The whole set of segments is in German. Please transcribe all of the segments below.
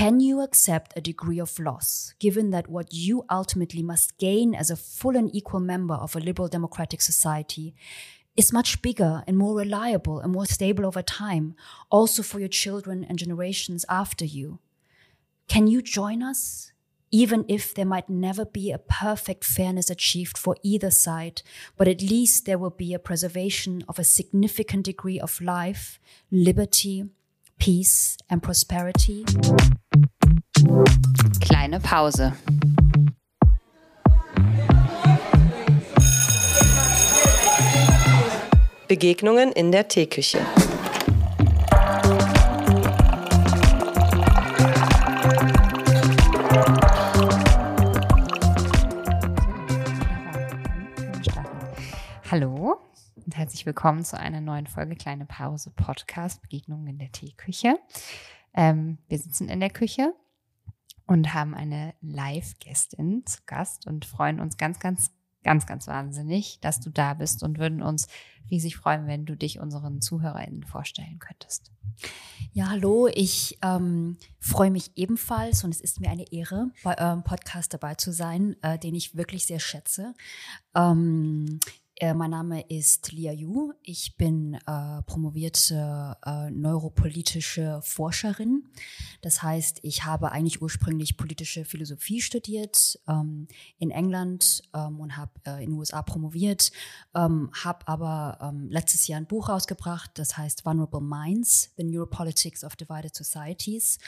Can you accept a degree of loss, given that what you ultimately must gain as a full and equal member of a liberal democratic society is much bigger and more reliable and more stable over time, also for your children and generations after you? Can you join us? Even if there might never be a perfect fairness achieved for either side, but at least there will be a preservation of a significant degree of life, liberty, peace and prosperity. Kleine Pause. Begegnungen in der Teeküche. Hallo und herzlich willkommen zu einer neuen Folge Kleine Pause Podcast Begegnungen in der Teeküche. Ähm, wir sitzen in der Küche und haben eine Live-Gästin zu Gast und freuen uns ganz, ganz, ganz, ganz wahnsinnig, dass du da bist und würden uns riesig freuen, wenn du dich unseren ZuhörerInnen vorstellen könntest. Ja, hallo, ich ähm, freue mich ebenfalls und es ist mir eine Ehre, bei eurem Podcast dabei zu sein, äh, den ich wirklich sehr schätze. Ähm, äh, mein Name ist Lia Yu. Ich bin äh, promovierte äh, neuropolitische Forscherin. Das heißt, ich habe eigentlich ursprünglich politische Philosophie studiert ähm, in England ähm, und habe äh, in den USA promoviert, ähm, habe aber ähm, letztes Jahr ein Buch rausgebracht, das heißt Vulnerable Minds, The Neuropolitics of Divided Societies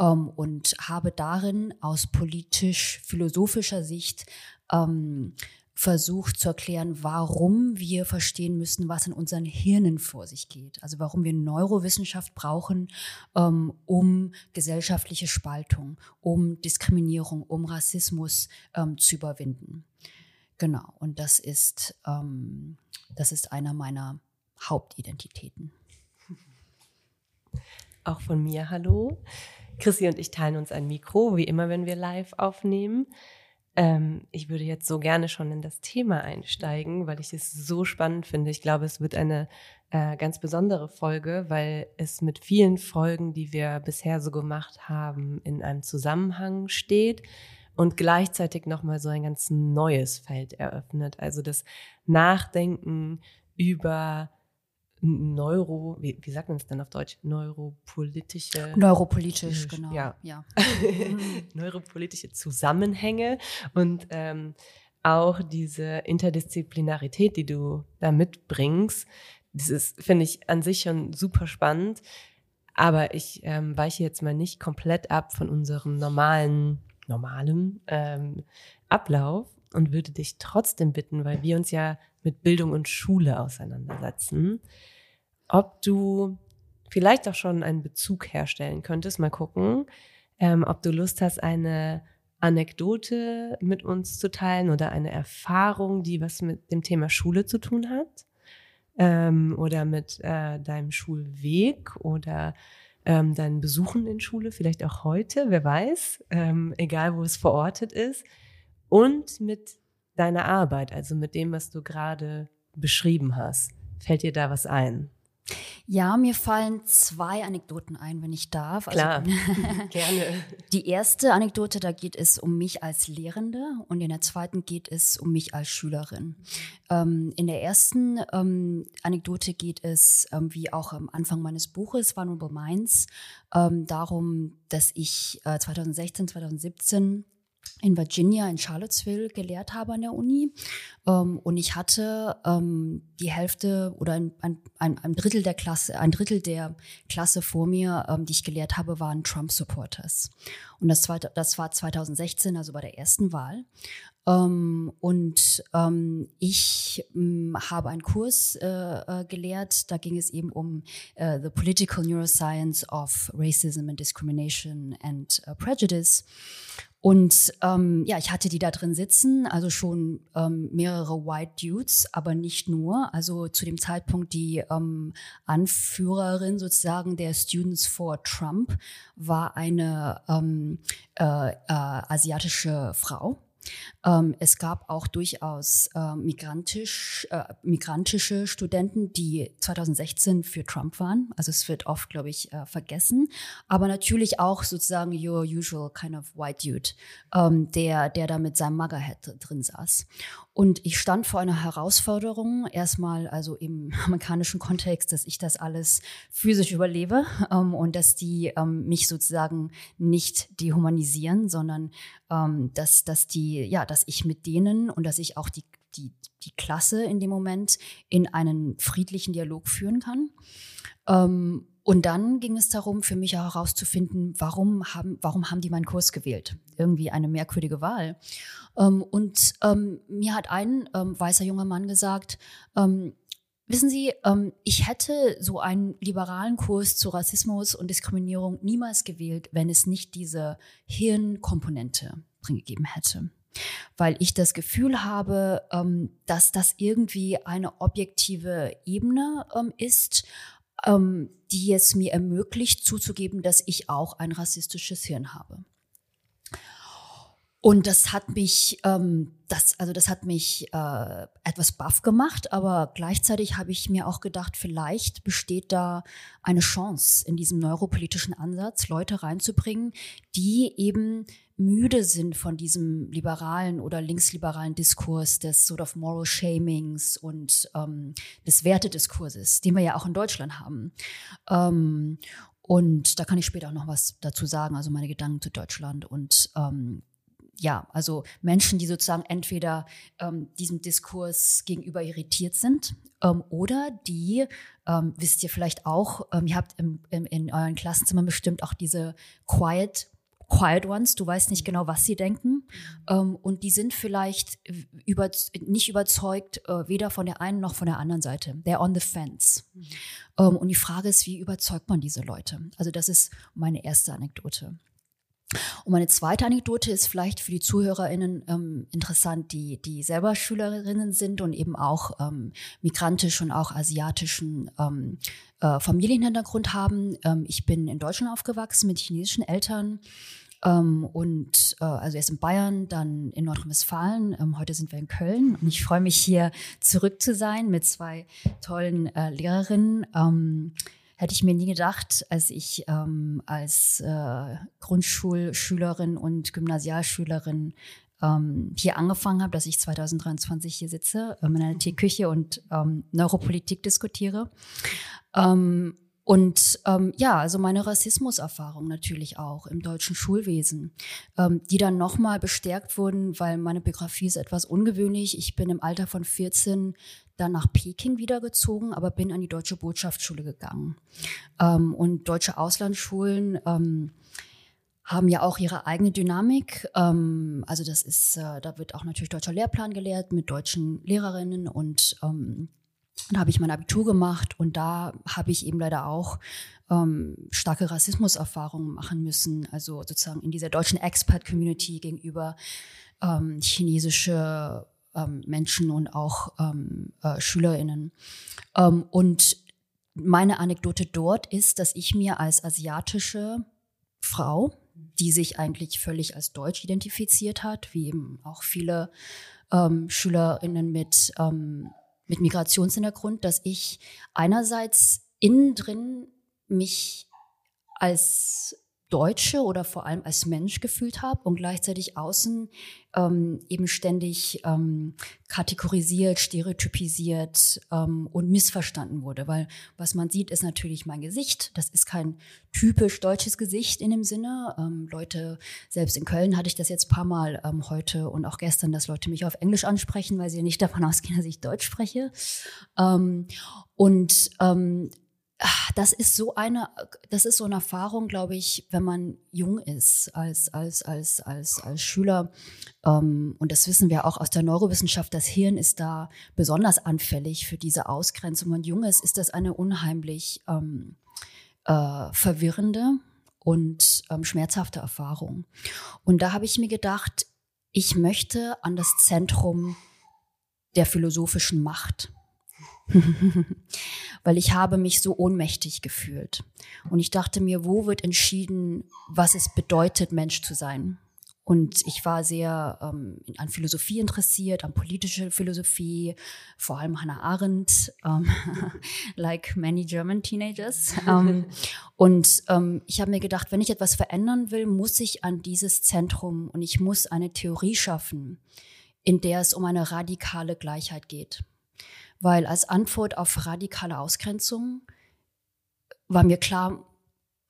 ähm, und habe darin aus politisch-philosophischer Sicht ähm, versucht zu erklären, warum wir verstehen müssen, was in unseren Hirnen vor sich geht. Also warum wir Neurowissenschaft brauchen, ähm, um gesellschaftliche Spaltung, um Diskriminierung, um Rassismus ähm, zu überwinden. Genau, und das ist, ähm, das ist einer meiner Hauptidentitäten. Auch von mir hallo. Chrissy und ich teilen uns ein Mikro, wie immer, wenn wir live aufnehmen. Ähm, ich würde jetzt so gerne schon in das Thema einsteigen, weil ich es so spannend finde. Ich glaube, es wird eine äh, ganz besondere Folge, weil es mit vielen Folgen, die wir bisher so gemacht haben, in einem Zusammenhang steht und gleichzeitig nochmal so ein ganz neues Feld eröffnet. Also das Nachdenken über Neuro, wie, wie sagt man es denn auf Deutsch? Neuropolitische. Neuropolitisch, genau. Ja. ja. Neuropolitische Zusammenhänge und ähm, auch diese Interdisziplinarität, die du da mitbringst. Das ist, finde ich, an sich schon super spannend. Aber ich ähm, weiche jetzt mal nicht komplett ab von unserem normalen, normalen ähm, Ablauf und würde dich trotzdem bitten, weil wir uns ja mit Bildung und Schule auseinandersetzen, ob du vielleicht auch schon einen Bezug herstellen könntest. Mal gucken, ähm, ob du Lust hast, eine Anekdote mit uns zu teilen oder eine Erfahrung, die was mit dem Thema Schule zu tun hat ähm, oder mit äh, deinem Schulweg oder ähm, deinen Besuchen in Schule, vielleicht auch heute, wer weiß, ähm, egal wo es verortet ist, und mit deiner Arbeit, also mit dem, was du gerade beschrieben hast. Fällt dir da was ein? Ja, mir fallen zwei Anekdoten ein, wenn ich darf. Also Klar, also, gerne. Die erste Anekdote, da geht es um mich als Lehrende und in der zweiten geht es um mich als Schülerin. Ähm, in der ersten ähm, Anekdote geht es, ähm, wie auch am Anfang meines Buches, Vulnerable Minds, ähm, darum, dass ich äh, 2016, 2017 in Virginia, in Charlottesville gelehrt habe an der Uni. Ähm, und ich hatte ähm, die Hälfte oder ein, ein, ein, Drittel der Klasse, ein Drittel der Klasse vor mir, ähm, die ich gelehrt habe, waren Trump-Supporters. Und das, zweite, das war 2016, also bei der ersten Wahl. Ähm, und ähm, ich ähm, habe einen Kurs äh, äh, gelehrt, da ging es eben um äh, The Political Neuroscience of Racism and Discrimination and uh, Prejudice. Und ähm, ja, ich hatte die da drin sitzen, also schon ähm, mehrere White Dudes, aber nicht nur. Also zu dem Zeitpunkt die ähm, Anführerin sozusagen der Students for Trump war eine ähm, äh, äh, asiatische Frau. Ähm, es gab auch durchaus äh, migrantisch, äh, migrantische Studenten, die 2016 für Trump waren. Also es wird oft, glaube ich, äh, vergessen. Aber natürlich auch sozusagen your usual kind of white dude, ähm, der, der da mit seinem Magerhead drin saß. Und ich stand vor einer Herausforderung, erstmal also im amerikanischen Kontext, dass ich das alles physisch überlebe ähm, und dass die ähm, mich sozusagen nicht dehumanisieren, sondern ähm, dass, dass die, ja, dass ich mit denen und dass ich auch die, die, die Klasse in dem Moment in einen friedlichen Dialog führen kann. Und dann ging es darum, für mich auch herauszufinden, warum haben, warum haben die meinen Kurs gewählt? Irgendwie eine merkwürdige Wahl. Ähm, und ähm, mir hat ein ähm, weißer junger Mann gesagt, wissen Sie, ich hätte so einen liberalen Kurs zu Rassismus und Diskriminierung niemals gewählt, wenn es nicht diese Hirnkomponente drin gegeben hätte weil ich das Gefühl habe, dass das irgendwie eine objektive Ebene ist, ähm, die es mir ermöglicht zuzugeben, dass ich auch ein rassistisches Hirn habe. Und das hat mich, ähm, das, also das hat mich äh, etwas baff gemacht, aber gleichzeitig habe ich mir auch gedacht, vielleicht besteht da eine Chance in diesem neuropolitischen Ansatz, Leute reinzubringen, die eben müde sind von diesem liberalen oder linksliberalen Diskurs des sort of moral shamings und ähm, des Wertediskurses, den wir ja auch in Deutschland haben. Ähm, und da kann ich später auch noch was dazu sagen, also meine Gedanken zu Deutschland und ähm, ja, also Menschen, die sozusagen entweder ähm, diesem Diskurs gegenüber irritiert sind ähm, oder die, ähm, wisst ihr vielleicht auch, ähm, ihr habt im, im, in euren Klassenzimmern bestimmt auch diese Quiet Quiet Ones, du weißt nicht genau, was sie denken. Ähm, und die sind vielleicht über, nicht überzeugt, äh, weder von der einen noch von der anderen Seite. They're on the fence. Mhm. Ähm, und die Frage ist, wie überzeugt man diese Leute? Also das ist meine erste Anekdote. Und meine zweite Anekdote ist vielleicht für die ZuhörerInnen ähm, interessant, die, die selber Schülerinnen sind und eben auch ähm, migrantisch und auch asiatischen ähm, äh, Familienhintergrund haben. Ähm, ich bin in Deutschland aufgewachsen mit chinesischen Eltern. Ähm, und äh, also erst in Bayern, dann in Nordrhein-Westfalen. Ähm, heute sind wir in Köln und ich freue mich hier zurück zu sein mit zwei tollen äh, Lehrerinnen. Ähm, hätte ich mir nie gedacht, als ich ähm, als äh, Grundschulschülerin und Gymnasialschülerin ähm, hier angefangen habe, dass ich 2023 hier sitze ähm, in einer Teeküche und ähm, Neuropolitik diskutiere. Ähm, und ähm, ja, also meine Rassismuserfahrung natürlich auch im deutschen Schulwesen, ähm, die dann nochmal bestärkt wurden, weil meine Biografie ist etwas ungewöhnlich. Ich bin im Alter von 14 dann nach Peking wiedergezogen, aber bin an die deutsche Botschaftsschule gegangen. Ähm, und deutsche Auslandsschulen ähm, haben ja auch ihre eigene Dynamik. Ähm, also das ist, äh, da wird auch natürlich deutscher Lehrplan gelehrt mit deutschen Lehrerinnen und ähm, dann habe ich mein Abitur gemacht und da habe ich eben leider auch ähm, starke Rassismuserfahrungen machen müssen. Also sozusagen in dieser deutschen Expat-Community gegenüber ähm, chinesische ähm, Menschen und auch ähm, äh, SchülerInnen. Ähm, und meine Anekdote dort ist, dass ich mir als asiatische Frau, die sich eigentlich völlig als deutsch identifiziert hat, wie eben auch viele ähm, SchülerInnen mit, ähm, mit Migrationshintergrund, dass ich einerseits innen drin mich als Deutsche oder vor allem als Mensch gefühlt habe und gleichzeitig außen ähm, eben ständig ähm, kategorisiert, stereotypisiert ähm, und missverstanden wurde. Weil was man sieht, ist natürlich mein Gesicht. Das ist kein typisch deutsches Gesicht in dem Sinne. Ähm, Leute, selbst in Köln hatte ich das jetzt paar Mal ähm, heute und auch gestern, dass Leute mich auf Englisch ansprechen, weil sie nicht davon ausgehen, dass ich Deutsch spreche. Ähm, und ähm, das ist so eine, das ist so eine Erfahrung, glaube ich, wenn man jung ist als als als als als Schüler. Ähm, und das wissen wir auch aus der Neurowissenschaft. Das Hirn ist da besonders anfällig für diese Ausgrenzung. Und jung ist, ist das eine unheimlich ähm, äh, verwirrende und ähm, schmerzhafte Erfahrung. Und da habe ich mir gedacht, ich möchte an das Zentrum der philosophischen Macht. weil ich habe mich so ohnmächtig gefühlt. Und ich dachte mir, wo wird entschieden, was es bedeutet, Mensch zu sein? Und ich war sehr ähm, an Philosophie interessiert, an politische Philosophie, vor allem Hannah Arendt, ähm, like many German teenagers. Ähm, und ähm, ich habe mir gedacht, wenn ich etwas verändern will, muss ich an dieses Zentrum und ich muss eine Theorie schaffen, in der es um eine radikale Gleichheit geht. Weil als Antwort auf radikale Ausgrenzung war mir klar,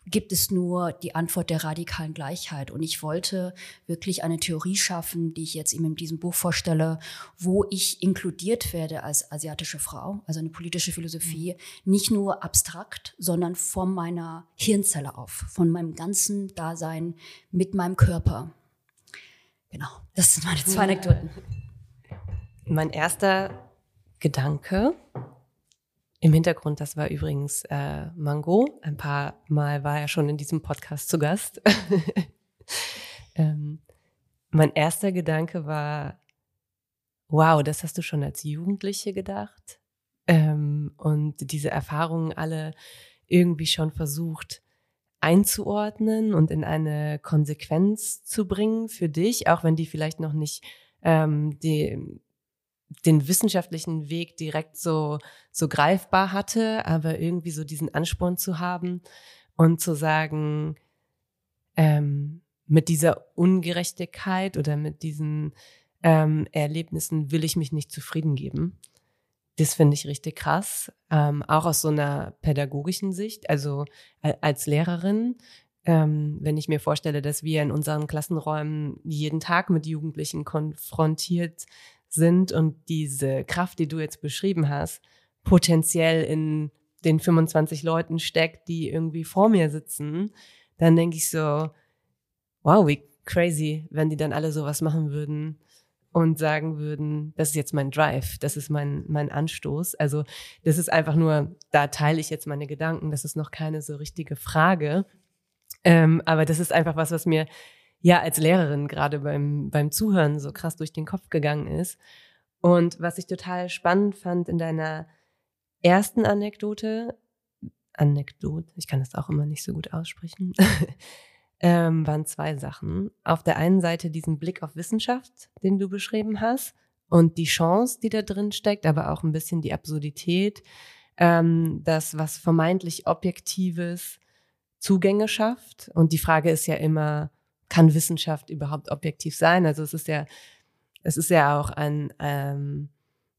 gibt es nur die Antwort der radikalen Gleichheit. Und ich wollte wirklich eine Theorie schaffen, die ich jetzt eben in diesem Buch vorstelle, wo ich inkludiert werde als asiatische Frau, also eine politische Philosophie, nicht nur abstrakt, sondern von meiner Hirnzelle auf, von meinem ganzen Dasein mit meinem Körper. Genau, das sind meine zwei Anekdoten. Mein erster Gedanke im Hintergrund, das war übrigens äh, Mango. Ein paar Mal war er schon in diesem Podcast zu Gast. ähm, mein erster Gedanke war, wow, das hast du schon als Jugendliche gedacht. Ähm, und diese Erfahrungen alle irgendwie schon versucht einzuordnen und in eine Konsequenz zu bringen für dich, auch wenn die vielleicht noch nicht ähm, die, den wissenschaftlichen Weg direkt so, so greifbar hatte, aber irgendwie so diesen Ansporn zu haben und zu sagen, ähm, mit dieser Ungerechtigkeit oder mit diesen ähm, Erlebnissen will ich mich nicht zufrieden geben. Das finde ich richtig krass, ähm, auch aus so einer pädagogischen Sicht, also als Lehrerin. Ähm, wenn ich mir vorstelle, dass wir in unseren Klassenräumen jeden Tag mit Jugendlichen konfrontiert sind und diese Kraft, die du jetzt beschrieben hast, potenziell in den 25 Leuten steckt, die irgendwie vor mir sitzen, dann denke ich so, wow, wie crazy, wenn die dann alle sowas machen würden und sagen würden, das ist jetzt mein Drive, das ist mein, mein Anstoß. Also das ist einfach nur, da teile ich jetzt meine Gedanken, das ist noch keine so richtige Frage. Ähm, aber das ist einfach was, was mir ja als Lehrerin gerade beim, beim Zuhören so krass durch den Kopf gegangen ist. Und was ich total spannend fand in deiner ersten Anekdote, Anekdote, ich kann das auch immer nicht so gut aussprechen, ähm, waren zwei Sachen. Auf der einen Seite diesen Blick auf Wissenschaft, den du beschrieben hast, und die Chance, die da drin steckt, aber auch ein bisschen die Absurdität, ähm, das, was vermeintlich Objektives Zugänge schafft. Und die Frage ist ja immer, kann Wissenschaft überhaupt objektiv sein? Also es ist ja, es ist ja auch ein, ähm,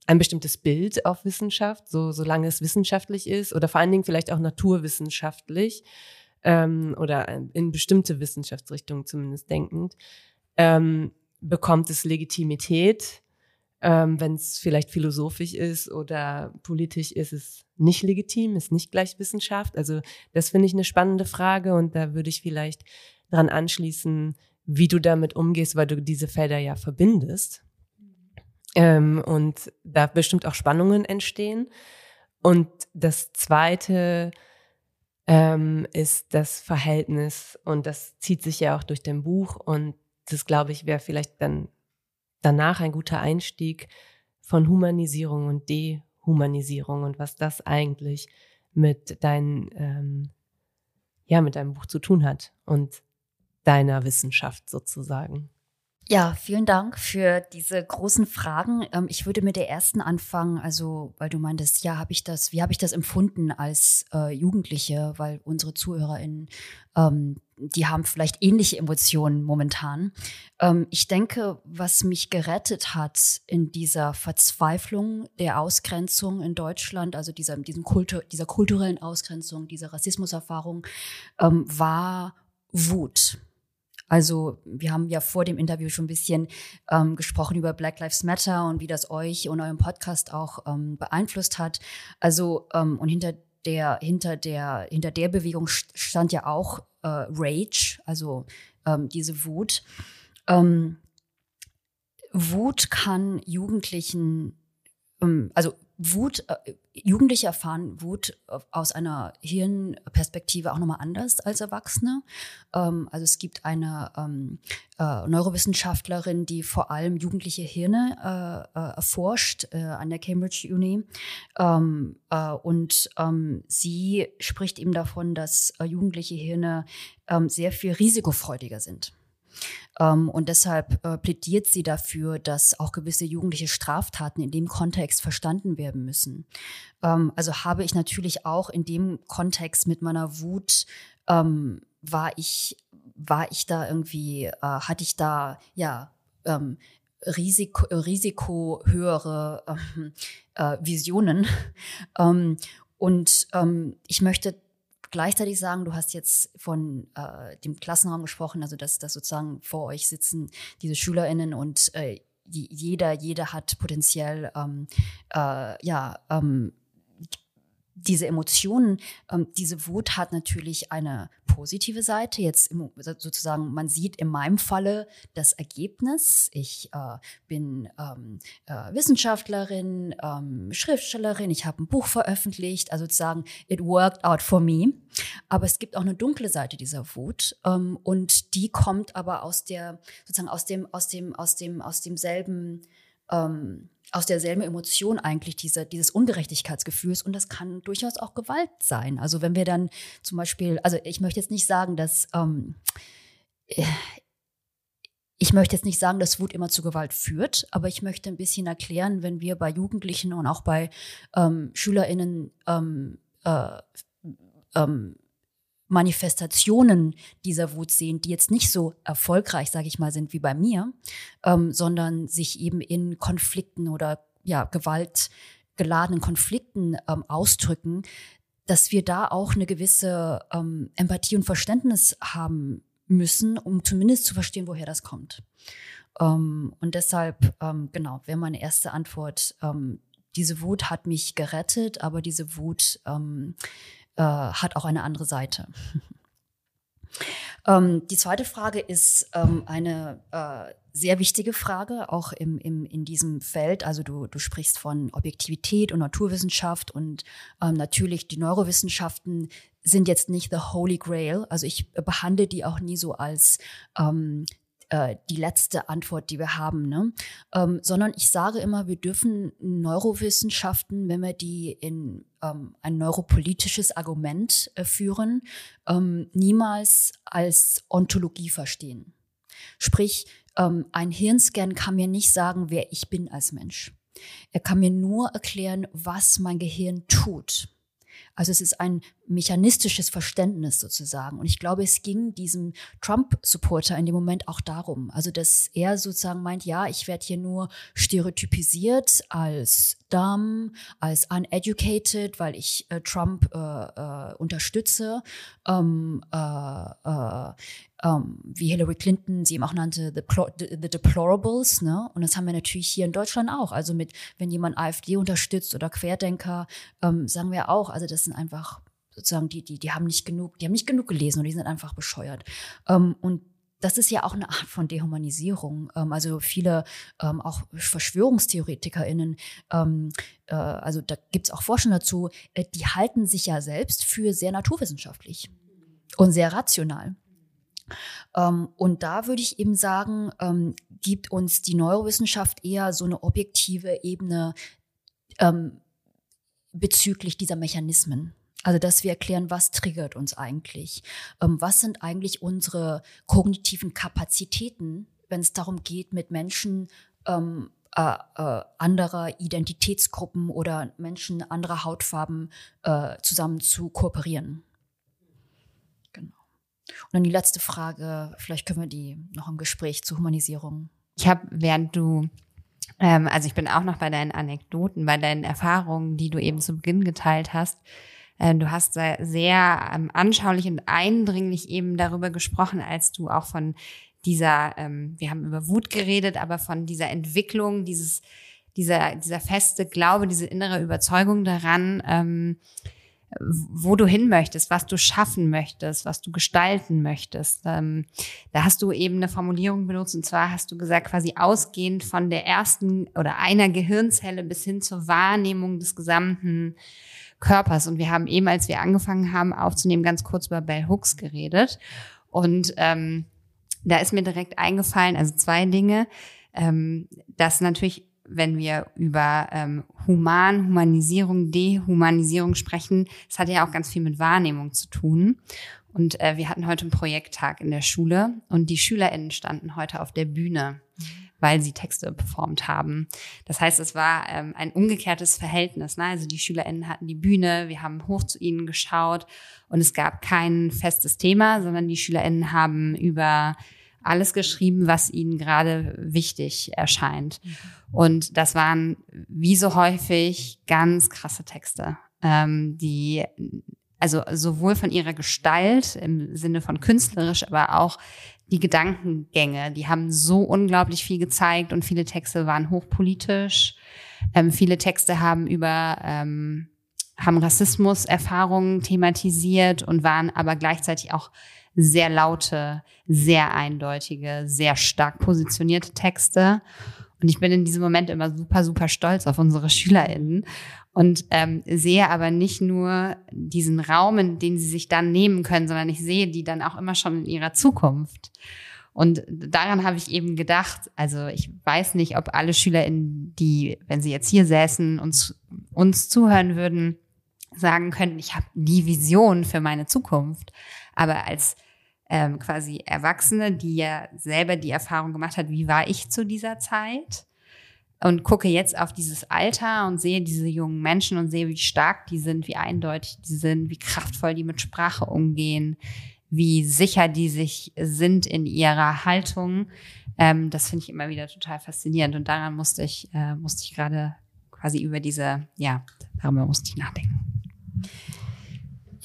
ein bestimmtes Bild auf Wissenschaft, so solange es wissenschaftlich ist oder vor allen Dingen vielleicht auch naturwissenschaftlich ähm, oder in bestimmte Wissenschaftsrichtungen zumindest denkend, ähm, bekommt es Legitimität. Ähm, Wenn es vielleicht philosophisch ist oder politisch ist es nicht legitim, ist nicht gleich Wissenschaft. Also das finde ich eine spannende Frage und da würde ich vielleicht dran anschließen, wie du damit umgehst, weil du diese Felder ja verbindest. Ähm, und da bestimmt auch Spannungen entstehen. Und das zweite ähm, ist das Verhältnis, und das zieht sich ja auch durch dein Buch. Und das, glaube ich, wäre vielleicht dann danach ein guter Einstieg von Humanisierung und Dehumanisierung und was das eigentlich mit deinen, ähm, ja, mit deinem Buch zu tun hat. Und deiner Wissenschaft sozusagen? Ja, vielen Dank für diese großen Fragen. Ähm, ich würde mit der ersten anfangen, also weil du meintest, ja, habe ich das, wie habe ich das empfunden als äh, Jugendliche, weil unsere ZuhörerInnen, ähm, die haben vielleicht ähnliche Emotionen momentan. Ähm, ich denke, was mich gerettet hat in dieser Verzweiflung der Ausgrenzung in Deutschland, also dieser, diesem Kultur, dieser kulturellen Ausgrenzung, dieser Rassismuserfahrung, ähm, war Wut. Also wir haben ja vor dem Interview schon ein bisschen ähm, gesprochen über Black Lives Matter und wie das euch und euren Podcast auch ähm, beeinflusst hat. Also ähm, und hinter der hinter der hinter der Bewegung stand ja auch äh, Rage, also ähm, diese Wut. Ähm, Wut kann Jugendlichen, ähm, also Wut, äh, Jugendliche erfahren Wut aus einer Hirnperspektive auch nochmal anders als Erwachsene. Ähm, also es gibt eine ähm, äh, Neurowissenschaftlerin, die vor allem jugendliche Hirne äh, äh, erforscht äh, an der Cambridge Uni. Ähm, äh, und ähm, sie spricht eben davon, dass äh, jugendliche Hirne ähm, sehr viel risikofreudiger sind. Ähm, und deshalb äh, plädiert sie dafür, dass auch gewisse jugendliche Straftaten in dem Kontext verstanden werden müssen. Ähm, also habe ich natürlich auch in dem Kontext mit meiner Wut ähm, war ich war ich da irgendwie äh, hatte ich da ja Risiko, Risiko höhere äh, Visionen. und ich möchte gleichzeitig sagen, du hast jetzt von äh, dem Klassenraum gesprochen, also dass, dass sozusagen vor euch sitzen diese SchülerInnen und äh, jeder, jeder hat potenziell ähm, äh, ja ähm, diese Emotionen, ähm, diese Wut hat natürlich eine positive Seite. Jetzt im, sozusagen, man sieht in meinem Falle das Ergebnis. Ich äh, bin ähm, äh, Wissenschaftlerin, ähm, Schriftstellerin, ich habe ein Buch veröffentlicht, also sozusagen, it worked out for me. Aber es gibt auch eine dunkle Seite dieser Wut ähm, und die kommt aber aus der, sozusagen aus dem, aus dem, aus dem, aus demselben ähm, aus derselben Emotion eigentlich diese, dieses Ungerechtigkeitsgefühls und das kann durchaus auch Gewalt sein. Also wenn wir dann zum Beispiel, also ich möchte jetzt nicht sagen, dass ähm, ich möchte jetzt nicht sagen, dass Wut immer zu Gewalt führt, aber ich möchte ein bisschen erklären, wenn wir bei Jugendlichen und auch bei ähm, SchülerInnen ähm, äh, ähm, Manifestationen dieser Wut sehen, die jetzt nicht so erfolgreich, sage ich mal, sind wie bei mir, ähm, sondern sich eben in Konflikten oder ja gewaltgeladenen Konflikten ähm, ausdrücken, dass wir da auch eine gewisse ähm, Empathie und Verständnis haben müssen, um zumindest zu verstehen, woher das kommt. Ähm, und deshalb, ähm, genau, wäre meine erste Antwort, ähm, diese Wut hat mich gerettet, aber diese Wut äh, hat auch eine andere Seite. ähm, die zweite Frage ist ähm, eine äh, sehr wichtige Frage, auch im, im, in diesem Feld. Also du, du sprichst von Objektivität und Naturwissenschaft und ähm, natürlich die Neurowissenschaften sind jetzt nicht the Holy Grail. Also ich behandle die auch nie so als ähm, äh, die letzte Antwort, die wir haben, ne? Ähm, sondern ich sage immer, wir dürfen Neurowissenschaften, wenn wir die in ähm, ein neuropolitisches Argument äh, führen, ähm, niemals als Ontologie verstehen. Sprich, ähm, ein Hirnscan kann mir nicht sagen, wer ich bin als Mensch. Er kann mir nur erklären, was mein Gehirn tut. Also es ist ein mechanistisches Verständnis sozusagen. Und ich glaube, es ging diesem Trump-Supporter in dem Moment auch darum. Also, dass er sozusagen meint, ja, ich werde hier nur stereotypisiert als dumb, als uneducated, weil ich äh, Trump äh, äh, unterstütze. Ähm, äh, äh, ähm, wie Hillary Clinton sie eben auch nannte, the, the, Deplorables. Ne? Und das haben wir natürlich hier in Deutschland auch. Also mit, wenn jemand AfD unterstützt oder Querdenker, ähm, sagen wir auch, also das sind einfach sozusagen die, die, die haben nicht genug, die haben nicht genug gelesen und die sind einfach bescheuert. Ähm, und das ist ja auch eine Art von Dehumanisierung. Ähm, also viele, ähm, auch VerschwörungstheoretikerInnen, ähm, äh, also da gibt es auch Forschung dazu, äh, die halten sich ja selbst für sehr naturwissenschaftlich und sehr rational. Ähm, und da würde ich eben sagen, ähm, gibt uns die Neurowissenschaft eher so eine objektive Ebene ähm, bezüglich dieser Mechanismen. Also, dass wir erklären, was triggert uns eigentlich? Was sind eigentlich unsere kognitiven Kapazitäten, wenn es darum geht, mit Menschen ähm, äh, äh, anderer Identitätsgruppen oder Menschen anderer Hautfarben äh, zusammen zu kooperieren? Und dann die letzte Frage, vielleicht können wir die noch im Gespräch zur Humanisierung. Ich habe, während du ähm, also ich bin auch noch bei deinen Anekdoten, bei deinen Erfahrungen, die du eben zu Beginn geteilt hast, äh, du hast sehr ähm, anschaulich und eindringlich eben darüber gesprochen, als du auch von dieser, ähm, wir haben über Wut geredet, aber von dieser Entwicklung, dieses, dieser, dieser feste Glaube, diese innere Überzeugung daran, ähm, wo du hin möchtest, was du schaffen möchtest, was du gestalten möchtest. Ähm, da hast du eben eine Formulierung benutzt und zwar hast du gesagt, quasi ausgehend von der ersten oder einer Gehirnzelle bis hin zur Wahrnehmung des gesamten Körpers. Und wir haben eben, als wir angefangen haben aufzunehmen, ganz kurz über Bell Hooks geredet. Und ähm, da ist mir direkt eingefallen, also zwei Dinge, ähm, dass natürlich, wenn wir über ähm, Human, Humanisierung, Dehumanisierung sprechen, es hat ja auch ganz viel mit Wahrnehmung zu tun. Und äh, wir hatten heute einen Projekttag in der Schule und die SchülerInnen standen heute auf der Bühne, weil sie Texte performt haben. Das heißt, es war ähm, ein umgekehrtes Verhältnis. Ne? Also die SchülerInnen hatten die Bühne, wir haben hoch zu ihnen geschaut und es gab kein festes Thema, sondern die SchülerInnen haben über alles geschrieben, was ihnen gerade wichtig erscheint. Und das waren wie so häufig ganz krasse Texte, ähm, die also sowohl von ihrer Gestalt im Sinne von künstlerisch, aber auch die Gedankengänge, die haben so unglaublich viel gezeigt und viele Texte waren hochpolitisch. Ähm, viele Texte haben über ähm, haben Rassismuserfahrungen thematisiert und waren aber gleichzeitig auch sehr laute, sehr eindeutige, sehr stark positionierte Texte. Und ich bin in diesem Moment immer super, super stolz auf unsere SchülerInnen und ähm, sehe aber nicht nur diesen Raum, in den sie sich dann nehmen können, sondern ich sehe die dann auch immer schon in ihrer Zukunft. Und daran habe ich eben gedacht, also ich weiß nicht, ob alle SchülerInnen, die, wenn sie jetzt hier säßen, uns, uns zuhören würden, sagen könnten, ich habe die Vision für meine Zukunft. Aber als ähm, quasi Erwachsene, die ja selber die Erfahrung gemacht hat, wie war ich zu dieser Zeit? Und gucke jetzt auf dieses Alter und sehe diese jungen Menschen und sehe, wie stark die sind, wie eindeutig die sind, wie kraftvoll die mit Sprache umgehen, wie sicher die sich sind in ihrer Haltung. Ähm, das finde ich immer wieder total faszinierend. Und daran musste ich, äh, musste ich gerade quasi über diese, ja, darüber musste ich nachdenken.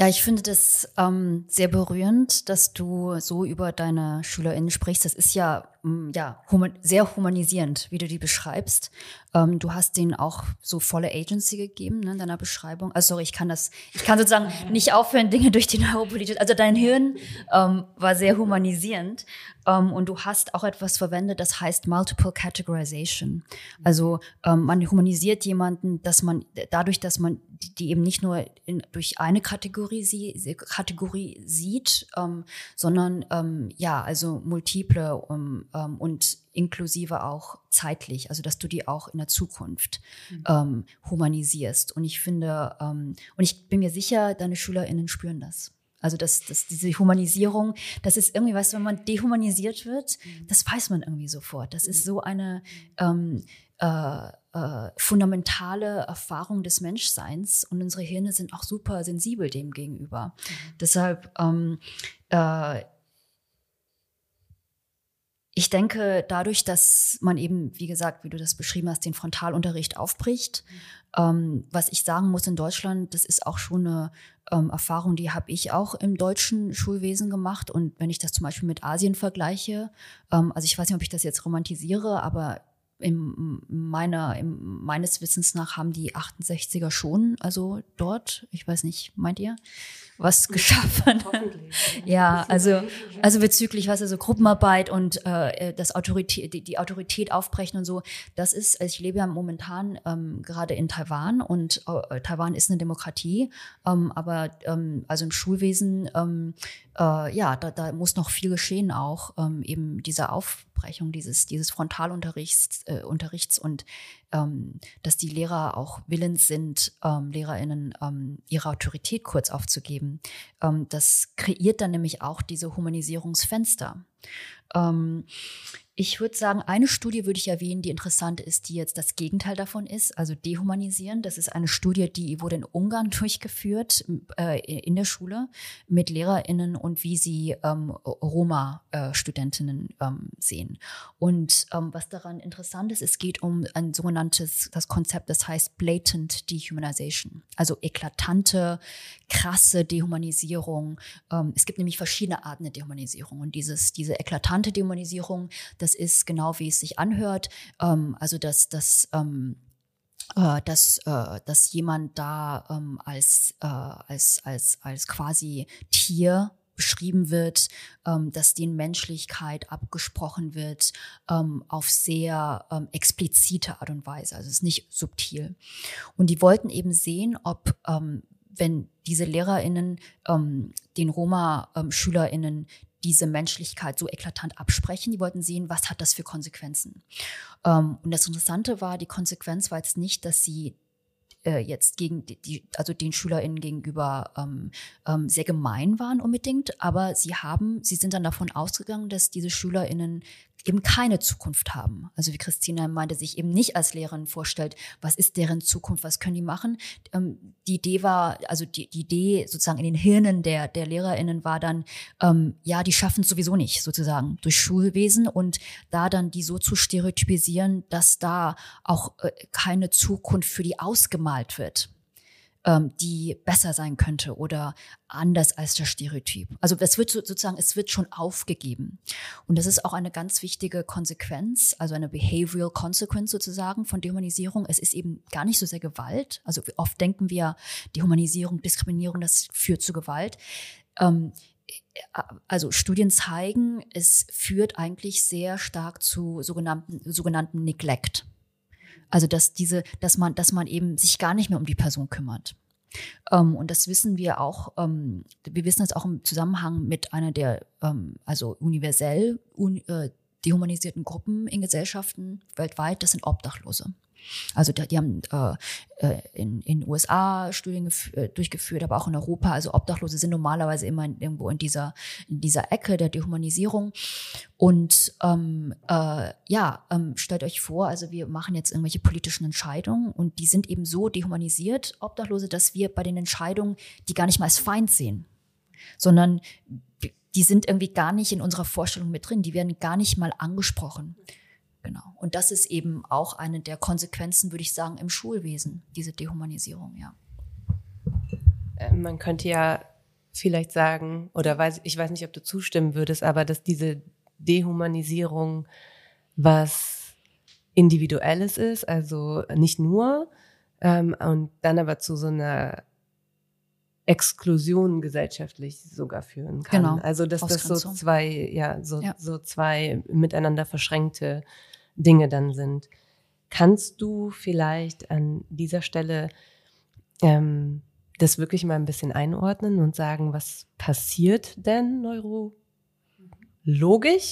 Ja, ich finde das ähm, sehr berührend, dass du so über deine SchülerInnen sprichst. Das ist ja, ja human sehr humanisierend, wie du die beschreibst. Ähm, du hast denen auch so volle Agency gegeben ne, in deiner Beschreibung. Also sorry, ich kann das, ich kann sozusagen nicht aufhören, Dinge durch die Neuropolitik. Also dein Hirn ähm, war sehr humanisierend ähm, und du hast auch etwas verwendet, das heißt Multiple Categorization. Also ähm, man humanisiert jemanden, dass man dadurch, dass man die eben nicht nur in, durch eine Kategorie, sie, Kategorie sieht, ähm, sondern ähm, ja, also multiple um, ähm, und inklusive auch zeitlich, also dass du die auch in der Zukunft mhm. ähm, humanisierst. Und ich finde, ähm, und ich bin mir sicher, deine SchülerInnen spüren das. Also dass, dass diese Humanisierung, das ist irgendwie, weißt du, wenn man dehumanisiert wird, mhm. das weiß man irgendwie sofort. Das ist so eine ähm, äh, äh, fundamentale Erfahrung des Menschseins und unsere Hirne sind auch super sensibel dem gegenüber. Mhm. Deshalb ähm, äh, ich denke, dadurch, dass man eben, wie gesagt, wie du das beschrieben hast, den Frontalunterricht aufbricht, mhm. ähm, was ich sagen muss in Deutschland, das ist auch schon eine ähm, Erfahrung, die habe ich auch im deutschen Schulwesen gemacht. Und wenn ich das zum Beispiel mit Asien vergleiche, ähm, also ich weiß nicht, ob ich das jetzt romantisiere, aber in meiner, in meines Wissens nach haben die 68er schon, also dort, ich weiß nicht, meint ihr? Was geschaffen. ja, also, also bezüglich, was also Gruppenarbeit und äh, das Autorität, die, die Autorität aufbrechen und so. Das ist, also ich lebe ja momentan ähm, gerade in Taiwan und äh, Taiwan ist eine Demokratie, ähm, aber ähm, also im Schulwesen, ähm, äh, ja, da, da muss noch viel geschehen auch, ähm, eben diese Aufbrechung dieses, dieses Frontalunterrichts äh, Unterrichts und ähm, dass die Lehrer auch willens sind, ähm, LehrerInnen ähm, ihre Autorität kurz aufzugeben. Ähm, das kreiert dann nämlich auch diese Humanisierungsfenster. Ähm, ich würde sagen, eine Studie würde ich erwähnen, die interessant ist, die jetzt das Gegenteil davon ist, also dehumanisieren. Das ist eine Studie, die wurde in Ungarn durchgeführt, äh, in der Schule, mit LehrerInnen und wie sie ähm, Roma-Studentinnen äh, ähm, sehen. Und ähm, was daran interessant ist, es geht um ein sogenanntes, das Konzept, das heißt Blatant Dehumanization, also eklatante, krasse Dehumanisierung. Ähm, es gibt nämlich verschiedene Arten der Dehumanisierung und dieses, diese eklatante Dehumanisierung, das das ist genau wie es sich anhört. Ähm, also dass, dass ähm, äh, dass, äh, dass jemand da ähm, als, äh, als, als, als quasi Tier beschrieben wird, ähm, dass denen Menschlichkeit abgesprochen wird ähm, auf sehr ähm, explizite Art und Weise. Also es ist nicht subtil. Und die wollten eben sehen, ob ähm, wenn diese LehrerInnen ähm, den Roma-SchülerInnen diese Menschlichkeit so eklatant absprechen. Die wollten sehen, was hat das für Konsequenzen. Ähm, und das Interessante war, die Konsequenz war jetzt nicht, dass sie äh, jetzt gegen die, also den SchülerInnen gegenüber ähm, ähm, sehr gemein waren unbedingt, aber sie haben, sie sind dann davon ausgegangen, dass diese SchülerInnen eben keine Zukunft haben. Also wie Christina meinte, sich eben nicht als Lehrerin vorstellt, was ist deren Zukunft, was können die machen. Ähm, die Idee war, also die, die Idee sozusagen in den Hirnen der, der LehrerInnen war dann, ähm, ja, die schaffen es sowieso nicht sozusagen durch Schulwesen und da dann die so zu stereotypisieren, dass da auch äh, keine Zukunft für die ausgemalt wird ähm, die besser sein könnte oder anders als der Stereotyp. Also es wird sozusagen, es wird schon aufgegeben. Und das ist auch eine ganz wichtige Konsequenz, also eine behavioral consequence sozusagen von Dehumanisierung. Es ist eben gar nicht so sehr Gewalt. Also oft denken wir, Dehumanisierung, Diskriminierung, das führt zu Gewalt. Ähm, also Studien zeigen, es führt eigentlich sehr stark zu sogenannten, sogenannten Neglect. Also dass diese, dass man, dass man eben sich gar nicht mehr um die Person kümmert. Ähm, und das wissen wir auch, ähm, wir wissen das auch im Zusammenhang mit einer der, ähm, also universell un, äh, dehumanisierten Gruppen in Gesellschaften weltweit, das sind Obdachlose. Also die, die haben äh, äh in den USA Studien äh, durchgeführt, aber auch in Europa. Also Obdachlose sind normalerweise immer irgendwo in dieser, in dieser Ecke der Dehumanisierung. Und ähm, äh, ja, ähm, stellt euch vor, also wir machen jetzt irgendwelche politischen Entscheidungen und die sind eben so dehumanisiert, Obdachlose, dass wir bei den Entscheidungen die gar nicht mal als Feind sehen, sondern die sind irgendwie gar nicht in unserer Vorstellung mit drin, die werden gar nicht mal angesprochen. Genau. Und das ist eben auch eine der Konsequenzen, würde ich sagen, im Schulwesen, diese Dehumanisierung, ja. Äh, man könnte ja vielleicht sagen, oder weiß, ich weiß nicht, ob du zustimmen würdest, aber dass diese Dehumanisierung was Individuelles ist, also nicht nur, ähm, und dann aber zu so einer Exklusion gesellschaftlich sogar führen kann. Genau. Also dass das so zwei, ja, so, ja. so zwei miteinander verschränkte Dinge dann sind. Kannst du vielleicht an dieser Stelle ähm, das wirklich mal ein bisschen einordnen und sagen, was passiert denn neurologisch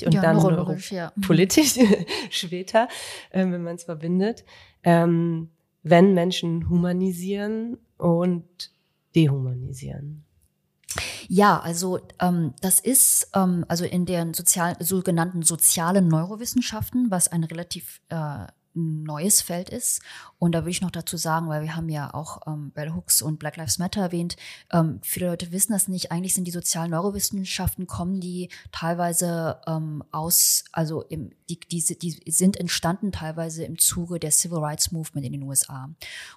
und ja, dann neurologisch, ja. Mhm. politisch später, äh, wenn man es verbindet, ähm, wenn Menschen humanisieren und dehumanisieren? Ja, also ähm, das ist ähm, also in den sozial, sogenannten sozialen Neurowissenschaften, was ein relativ äh, neues Feld ist. Und da will ich noch dazu sagen, weil wir haben ja auch ähm, Bell Hooks und Black Lives Matter erwähnt. Ähm, viele Leute wissen das nicht. Eigentlich sind die sozialen Neurowissenschaften, kommen die teilweise ähm, aus, also im, die, die, die sind entstanden teilweise im Zuge der Civil Rights Movement in den USA.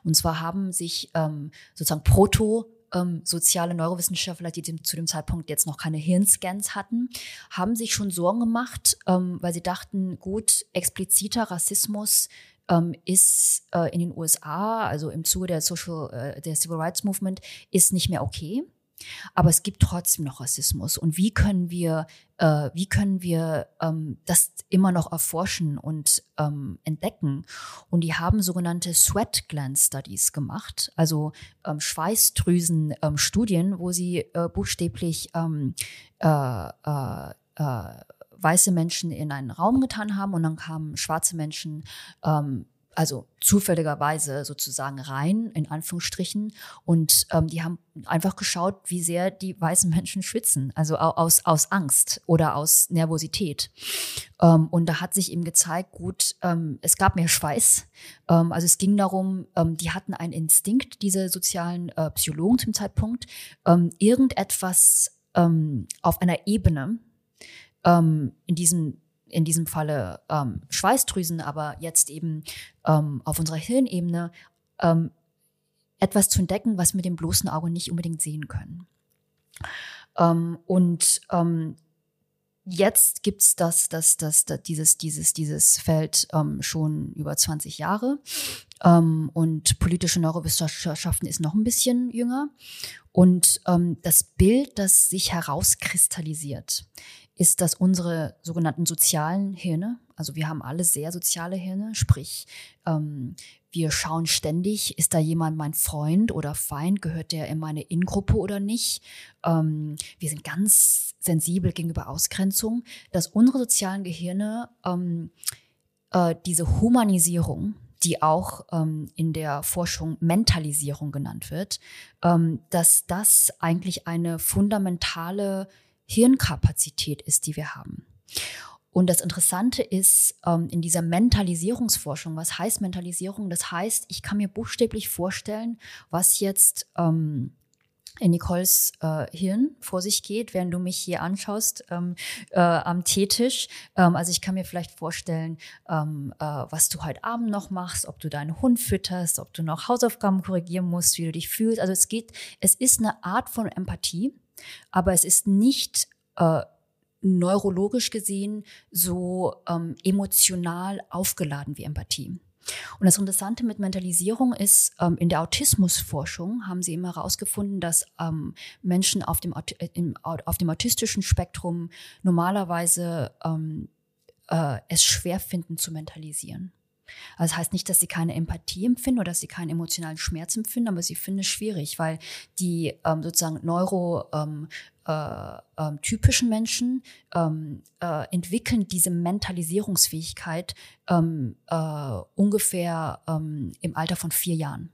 Und zwar haben sich ähm, sozusagen Proto ähm, soziale Neurowissenschaftler, die zu dem Zeitpunkt jetzt noch keine Hirnscans hatten, haben sich schon Sorgen gemacht, ähm, weil sie dachten, gut, expliziter Rassismus ähm, ist äh, in den USA, also im Zuge der Social, äh, der Civil Rights Movement, ist nicht mehr okay. Aber es gibt trotzdem noch Rassismus. Und wie können wir, äh, wie können wir ähm, das immer noch erforschen und ähm, entdecken? Und die haben sogenannte Sweat Gland Studies gemacht, also ähm, Schweißdrüsen-Studien, ähm, wo sie äh, buchstäblich ähm, äh, äh, äh, weiße Menschen in einen Raum getan haben und dann kamen schwarze Menschen ähm, also zufälligerweise sozusagen rein, in Anführungsstrichen. Und ähm, die haben einfach geschaut, wie sehr die weißen Menschen schwitzen, also aus, aus Angst oder aus Nervosität. Ähm, und da hat sich eben gezeigt, gut, ähm, es gab mehr Schweiß. Ähm, also es ging darum, ähm, die hatten einen Instinkt, diese sozialen äh, Psychologen zum Zeitpunkt, ähm, irgendetwas ähm, auf einer Ebene, ähm, in diesem in diesem Falle ähm, Schweißdrüsen, aber jetzt eben ähm, auf unserer Hirnebene ähm, etwas zu entdecken, was wir mit dem bloßen Auge nicht unbedingt sehen können. Ähm, und ähm, jetzt gibt's das, das, das, das, dieses, dieses, dieses Feld ähm, schon über 20 Jahre. Ähm, und politische Neurowissenschaften ist noch ein bisschen jünger. Und ähm, das Bild, das sich herauskristallisiert, ist, dass unsere sogenannten sozialen Hirne, also wir haben alle sehr soziale Hirne, sprich, ähm, wir schauen ständig, ist da jemand mein Freund oder Feind, gehört der in meine In-Gruppe oder nicht? Ähm, wir sind ganz sensibel gegenüber Ausgrenzung, dass unsere sozialen Gehirne ähm, äh, diese Humanisierung die auch ähm, in der Forschung Mentalisierung genannt wird, ähm, dass das eigentlich eine fundamentale Hirnkapazität ist, die wir haben. Und das Interessante ist ähm, in dieser Mentalisierungsforschung, was heißt Mentalisierung? Das heißt, ich kann mir buchstäblich vorstellen, was jetzt ähm, in Nicoles äh, Hirn vor sich geht, während du mich hier anschaust ähm, äh, am Teetisch. Also ich kann mir vielleicht vorstellen, äh, was du heute Abend noch machst, ob du deinen Hund fütterst, ob du noch Hausaufgaben korrigieren musst, wie du dich fühlst. Also es geht, es ist eine Art von Empathie, aber es ist nicht äh, neurologisch gesehen so ähm, emotional aufgeladen wie Empathie. Und das Interessante mit Mentalisierung ist, ähm, in der Autismusforschung haben sie immer herausgefunden, dass ähm, Menschen auf dem, äh, im, auf dem autistischen Spektrum normalerweise ähm, äh, es schwer finden zu mentalisieren. Also das heißt nicht, dass sie keine Empathie empfinden oder dass sie keinen emotionalen Schmerz empfinden, aber sie finden es schwierig, weil die ähm, sozusagen neuro ähm, äh, äh, typischen Menschen ähm, äh, entwickeln diese Mentalisierungsfähigkeit ähm, äh, ungefähr ähm, im Alter von vier Jahren.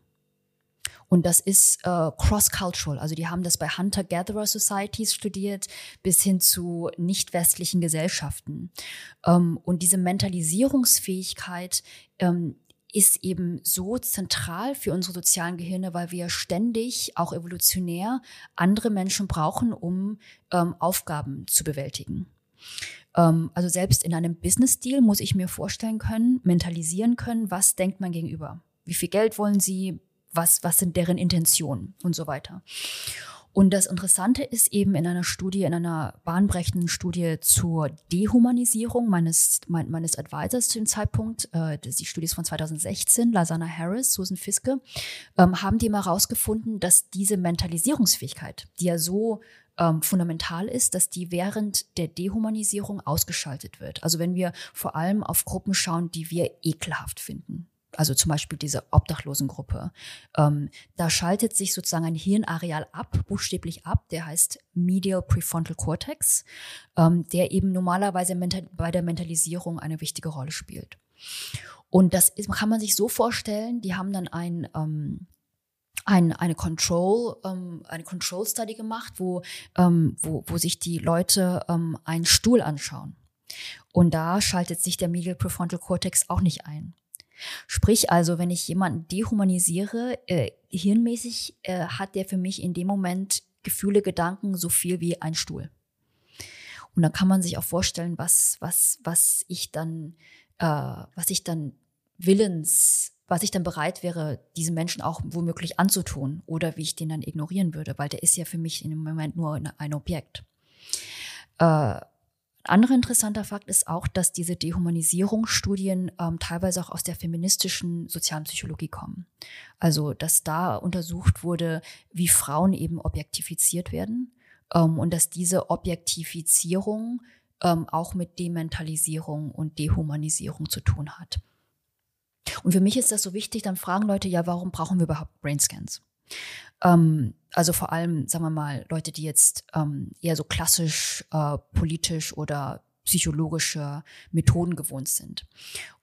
Und das ist äh, cross-cultural. Also die haben das bei Hunter-Gatherer Societies studiert bis hin zu nicht-westlichen Gesellschaften. Ähm, und diese Mentalisierungsfähigkeit ähm, ist eben so zentral für unsere sozialen Gehirne, weil wir ständig, auch evolutionär, andere Menschen brauchen, um ähm, Aufgaben zu bewältigen. Ähm, also selbst in einem Business-Deal muss ich mir vorstellen können, mentalisieren können, was denkt man gegenüber? Wie viel Geld wollen Sie? Was, was sind deren Intentionen und so weiter? Und das Interessante ist eben in einer Studie, in einer bahnbrechenden Studie zur Dehumanisierung meines, mein, meines Advisors zu dem Zeitpunkt, äh, die Studie ist von 2016, Lasana Harris, Susan Fiske, ähm, haben die mal herausgefunden, dass diese Mentalisierungsfähigkeit, die ja so ähm, fundamental ist, dass die während der Dehumanisierung ausgeschaltet wird. Also wenn wir vor allem auf Gruppen schauen, die wir ekelhaft finden, also zum Beispiel diese Obdachlosengruppe, ähm, da schaltet sich sozusagen ein Hirnareal ab, buchstäblich ab, der heißt Medial Prefrontal Cortex, ähm, der eben normalerweise bei der Mentalisierung eine wichtige Rolle spielt. Und das ist, kann man sich so vorstellen, die haben dann ein, ähm, ein, eine Control, ähm, eine Control Study gemacht, wo, ähm, wo, wo sich die Leute ähm, einen Stuhl anschauen. Und da schaltet sich der Medial Prefrontal Cortex auch nicht ein. Sprich also, wenn ich jemanden dehumanisiere, äh, hirnmäßig äh, hat der für mich in dem Moment Gefühle, Gedanken so viel wie ein Stuhl. Und dann kann man sich auch vorstellen, was, was, was ich dann, äh, was ich dann willens, was ich dann bereit wäre, diesen Menschen auch womöglich anzutun oder wie ich den dann ignorieren würde, weil der ist ja für mich in dem Moment nur ein Objekt. Äh, anderer interessanter Fakt ist auch, dass diese Dehumanisierungsstudien ähm, teilweise auch aus der feministischen Sozialpsychologie kommen. Also, dass da untersucht wurde, wie Frauen eben objektifiziert werden ähm, und dass diese Objektifizierung ähm, auch mit Dementalisierung und Dehumanisierung zu tun hat. Und für mich ist das so wichtig, dann fragen Leute, ja, warum brauchen wir überhaupt Brainscans? Ähm, also vor allem, sagen wir mal, Leute, die jetzt ähm, eher so klassisch äh, politisch oder psychologische Methoden gewohnt sind.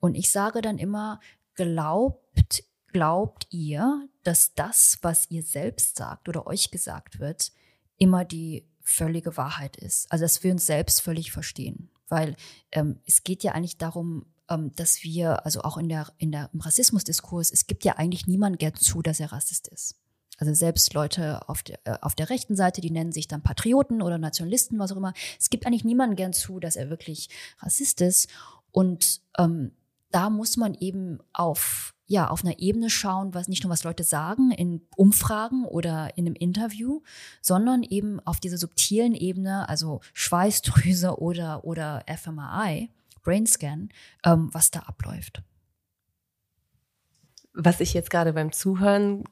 Und ich sage dann immer, glaubt, glaubt ihr, dass das, was ihr selbst sagt oder euch gesagt wird, immer die völlige Wahrheit ist. Also dass wir uns selbst völlig verstehen. Weil ähm, es geht ja eigentlich darum, ähm, dass wir, also auch in der, in der, im Rassismusdiskurs, es gibt ja eigentlich niemand gern zu, dass er Rassist ist. Also selbst Leute auf der, äh, auf der rechten Seite, die nennen sich dann Patrioten oder Nationalisten, was auch immer. Es gibt eigentlich niemanden gern zu, dass er wirklich Rassist ist. Und ähm, da muss man eben auf ja, auf einer Ebene schauen, was nicht nur was Leute sagen in Umfragen oder in einem Interview, sondern eben auf dieser subtilen Ebene, also Schweißdrüse oder, oder fMRI, Brainscan, ähm, was da abläuft. Was ich jetzt gerade beim Zuhören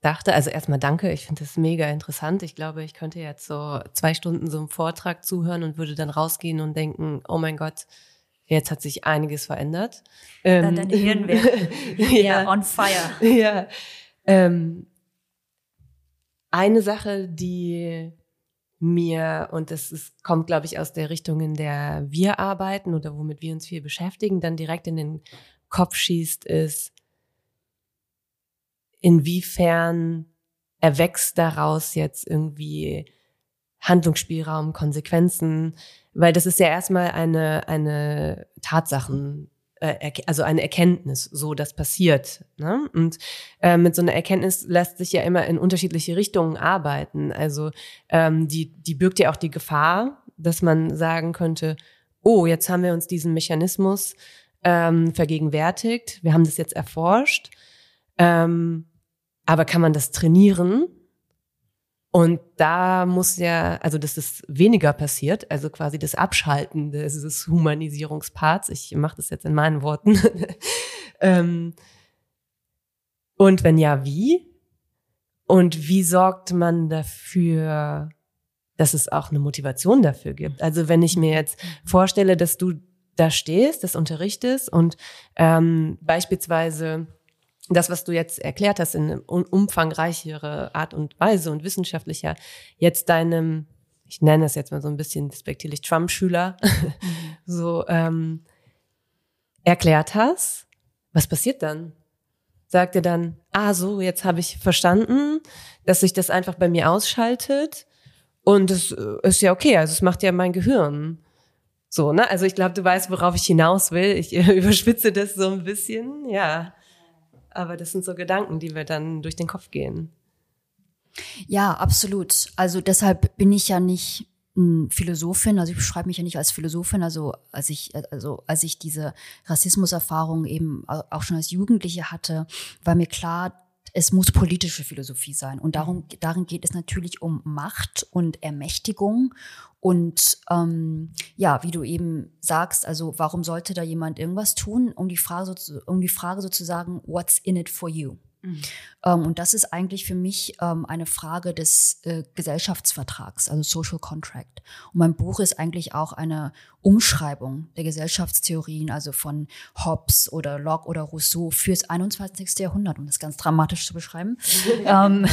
dachte, also erstmal danke, ich finde das mega interessant. Ich glaube, ich könnte jetzt so zwei Stunden so einem Vortrag zuhören und würde dann rausgehen und denken, oh mein Gott, jetzt hat sich einiges verändert. Dann ähm, dein Hirn wäre ja, on fire. Ja. Ähm, eine Sache, die mir, und das ist, kommt, glaube ich, aus der Richtung, in der wir arbeiten oder womit wir uns viel beschäftigen, dann direkt in den Kopf schießt, ist, inwiefern erwächst daraus jetzt irgendwie Handlungsspielraum, Konsequenzen, weil das ist ja erstmal eine, eine Tatsachen, äh, also eine Erkenntnis, so das passiert. Ne? Und äh, mit so einer Erkenntnis lässt sich ja immer in unterschiedliche Richtungen arbeiten. Also ähm, die, die birgt ja auch die Gefahr, dass man sagen könnte, oh, jetzt haben wir uns diesen Mechanismus ähm, vergegenwärtigt, wir haben das jetzt erforscht, ähm, aber kann man das trainieren? Und da muss ja, also dass es weniger passiert, also quasi das Abschalten dieses Humanisierungsparts. Ich mache das jetzt in meinen Worten. ähm, und wenn ja, wie? Und wie sorgt man dafür, dass es auch eine Motivation dafür gibt? Also wenn ich mir jetzt vorstelle, dass du da stehst, das unterrichtest und ähm, beispielsweise das, was du jetzt erklärt hast, in umfangreichere Art und Weise und wissenschaftlicher, jetzt deinem, ich nenne es jetzt mal so ein bisschen despektierlich, Trump-Schüler, so ähm, erklärt hast, was passiert dann? Sagt er dann, ah so, jetzt habe ich verstanden, dass sich das einfach bei mir ausschaltet und es äh, ist ja okay, also es macht ja mein Gehirn. So, ne? Also ich glaube, du weißt, worauf ich hinaus will. Ich überspitze das so ein bisschen, ja. Aber das sind so Gedanken, die wir dann durch den Kopf gehen. Ja, absolut. Also deshalb bin ich ja nicht Philosophin, also ich beschreibe mich ja nicht als Philosophin, also als ich, also als ich diese Rassismuserfahrung eben auch schon als Jugendliche hatte, war mir klar, es muss politische Philosophie sein. Und darum, darin geht es natürlich um Macht und Ermächtigung. Und ähm, ja, wie du eben sagst, also warum sollte da jemand irgendwas tun, um die Frage, um die Frage sozusagen, what's in it for you? Mhm. Ähm, und das ist eigentlich für mich ähm, eine Frage des äh, Gesellschaftsvertrags, also Social Contract. Und mein Buch ist eigentlich auch eine Umschreibung der Gesellschaftstheorien, also von Hobbes oder Locke oder Rousseau fürs 21. Jahrhundert, um das ganz dramatisch zu beschreiben, ähm,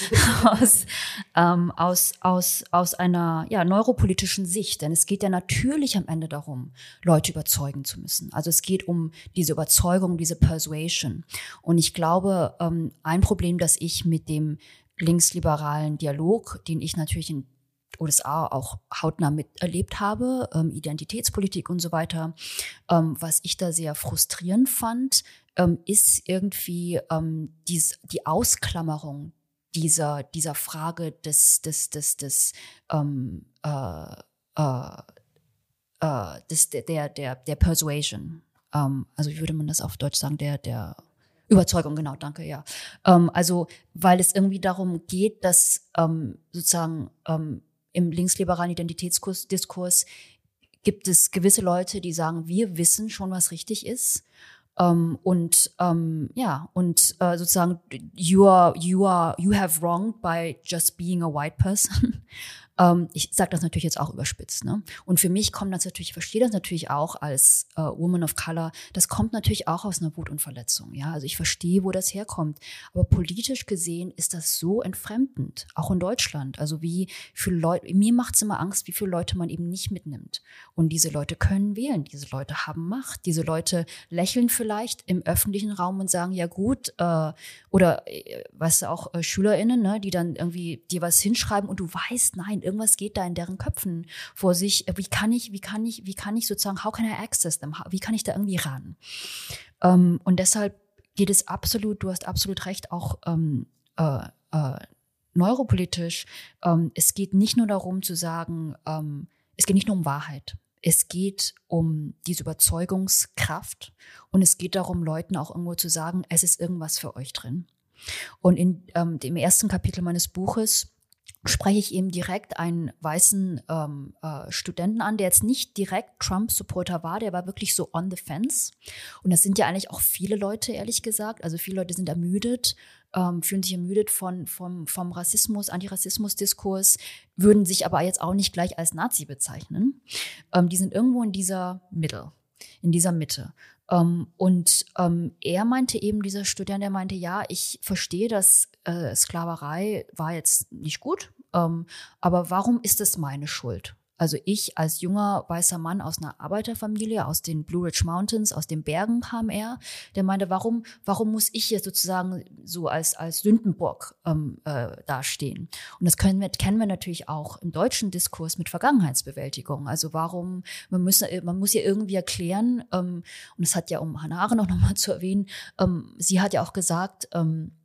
aus, ähm, aus, aus, aus einer ja, neuropolitischen Sicht. Denn es geht ja natürlich am Ende darum, Leute überzeugen zu müssen. Also es geht um diese Überzeugung, diese Persuasion. Und ich glaube, ähm, ein Problem, das ich mit dem linksliberalen Dialog, den ich natürlich in USA auch hautnah miterlebt habe, ähm, Identitätspolitik und so weiter. Ähm, was ich da sehr frustrierend fand, ähm, ist irgendwie ähm, dies, die Ausklammerung dieser, dieser Frage des, des, des, des, ähm, äh, äh, äh, des der, der, der Persuasion. Also wie würde man das auf Deutsch sagen, der, der Überzeugung, genau, danke, ja. Ähm, also, weil es irgendwie darum geht, dass ähm, sozusagen ähm, im linksliberalen Identitätsdiskurs gibt es gewisse Leute, die sagen, wir wissen schon, was richtig ist. Um, ähm, und um, ähm, ja, und uh, sozusagen, you are, you are, you have wronged by just being a white person. Ähm, ich sage das natürlich jetzt auch überspitzt. Ne? Und für mich kommt das natürlich, ich verstehe das natürlich auch als äh, Woman of Color, das kommt natürlich auch aus einer Wut und Verletzung. Ja? Also ich verstehe, wo das herkommt. Aber politisch gesehen ist das so entfremdend, auch in Deutschland. Also wie viele Leute, mir macht es immer Angst, wie viele Leute man eben nicht mitnimmt. Und diese Leute können wählen, diese Leute haben Macht, diese Leute lächeln vielleicht im öffentlichen Raum und sagen, ja gut, äh, oder äh, weißt du auch äh, SchülerInnen, ne, die dann irgendwie dir was hinschreiben und du weißt, nein, irgendwas geht da in deren Köpfen vor sich. Wie kann ich, wie kann ich, wie kann ich sozusagen, how can I access them? Wie kann ich da irgendwie ran? Ähm, und deshalb geht es absolut, du hast absolut recht, auch ähm, äh, äh, neuropolitisch. Ähm, es geht nicht nur darum zu sagen, ähm, es geht nicht nur um Wahrheit. Es geht um diese Überzeugungskraft und es geht darum, Leuten auch irgendwo zu sagen, es ist irgendwas für euch drin. Und in ähm, dem ersten Kapitel meines Buches spreche ich eben direkt einen weißen ähm, äh, Studenten an, der jetzt nicht direkt Trump-Supporter war, der war wirklich so on the fence. Und das sind ja eigentlich auch viele Leute, ehrlich gesagt. Also viele Leute sind ermüdet, ähm, fühlen sich ermüdet von, vom, vom Rassismus, Antirassismus-Diskurs, würden sich aber jetzt auch nicht gleich als Nazi bezeichnen. Ähm, die sind irgendwo in dieser Mitte, in dieser Mitte. Ähm, und ähm, er meinte eben, dieser Student, der meinte, ja, ich verstehe, dass äh, Sklaverei war jetzt nicht gut, ähm, aber warum ist es meine Schuld? Also ich als junger weißer Mann aus einer Arbeiterfamilie, aus den Blue Ridge Mountains, aus den Bergen kam er, der meinte, warum, warum muss ich jetzt sozusagen so als, als Sündenbock ähm, äh, dastehen? Und das können wir, kennen wir natürlich auch im deutschen Diskurs mit Vergangenheitsbewältigung. Also warum, man, muss, man muss ja irgendwie erklären, ähm, und das hat ja, um Hannah auch nochmal zu erwähnen, ähm, sie hat ja auch gesagt, ähm, äh,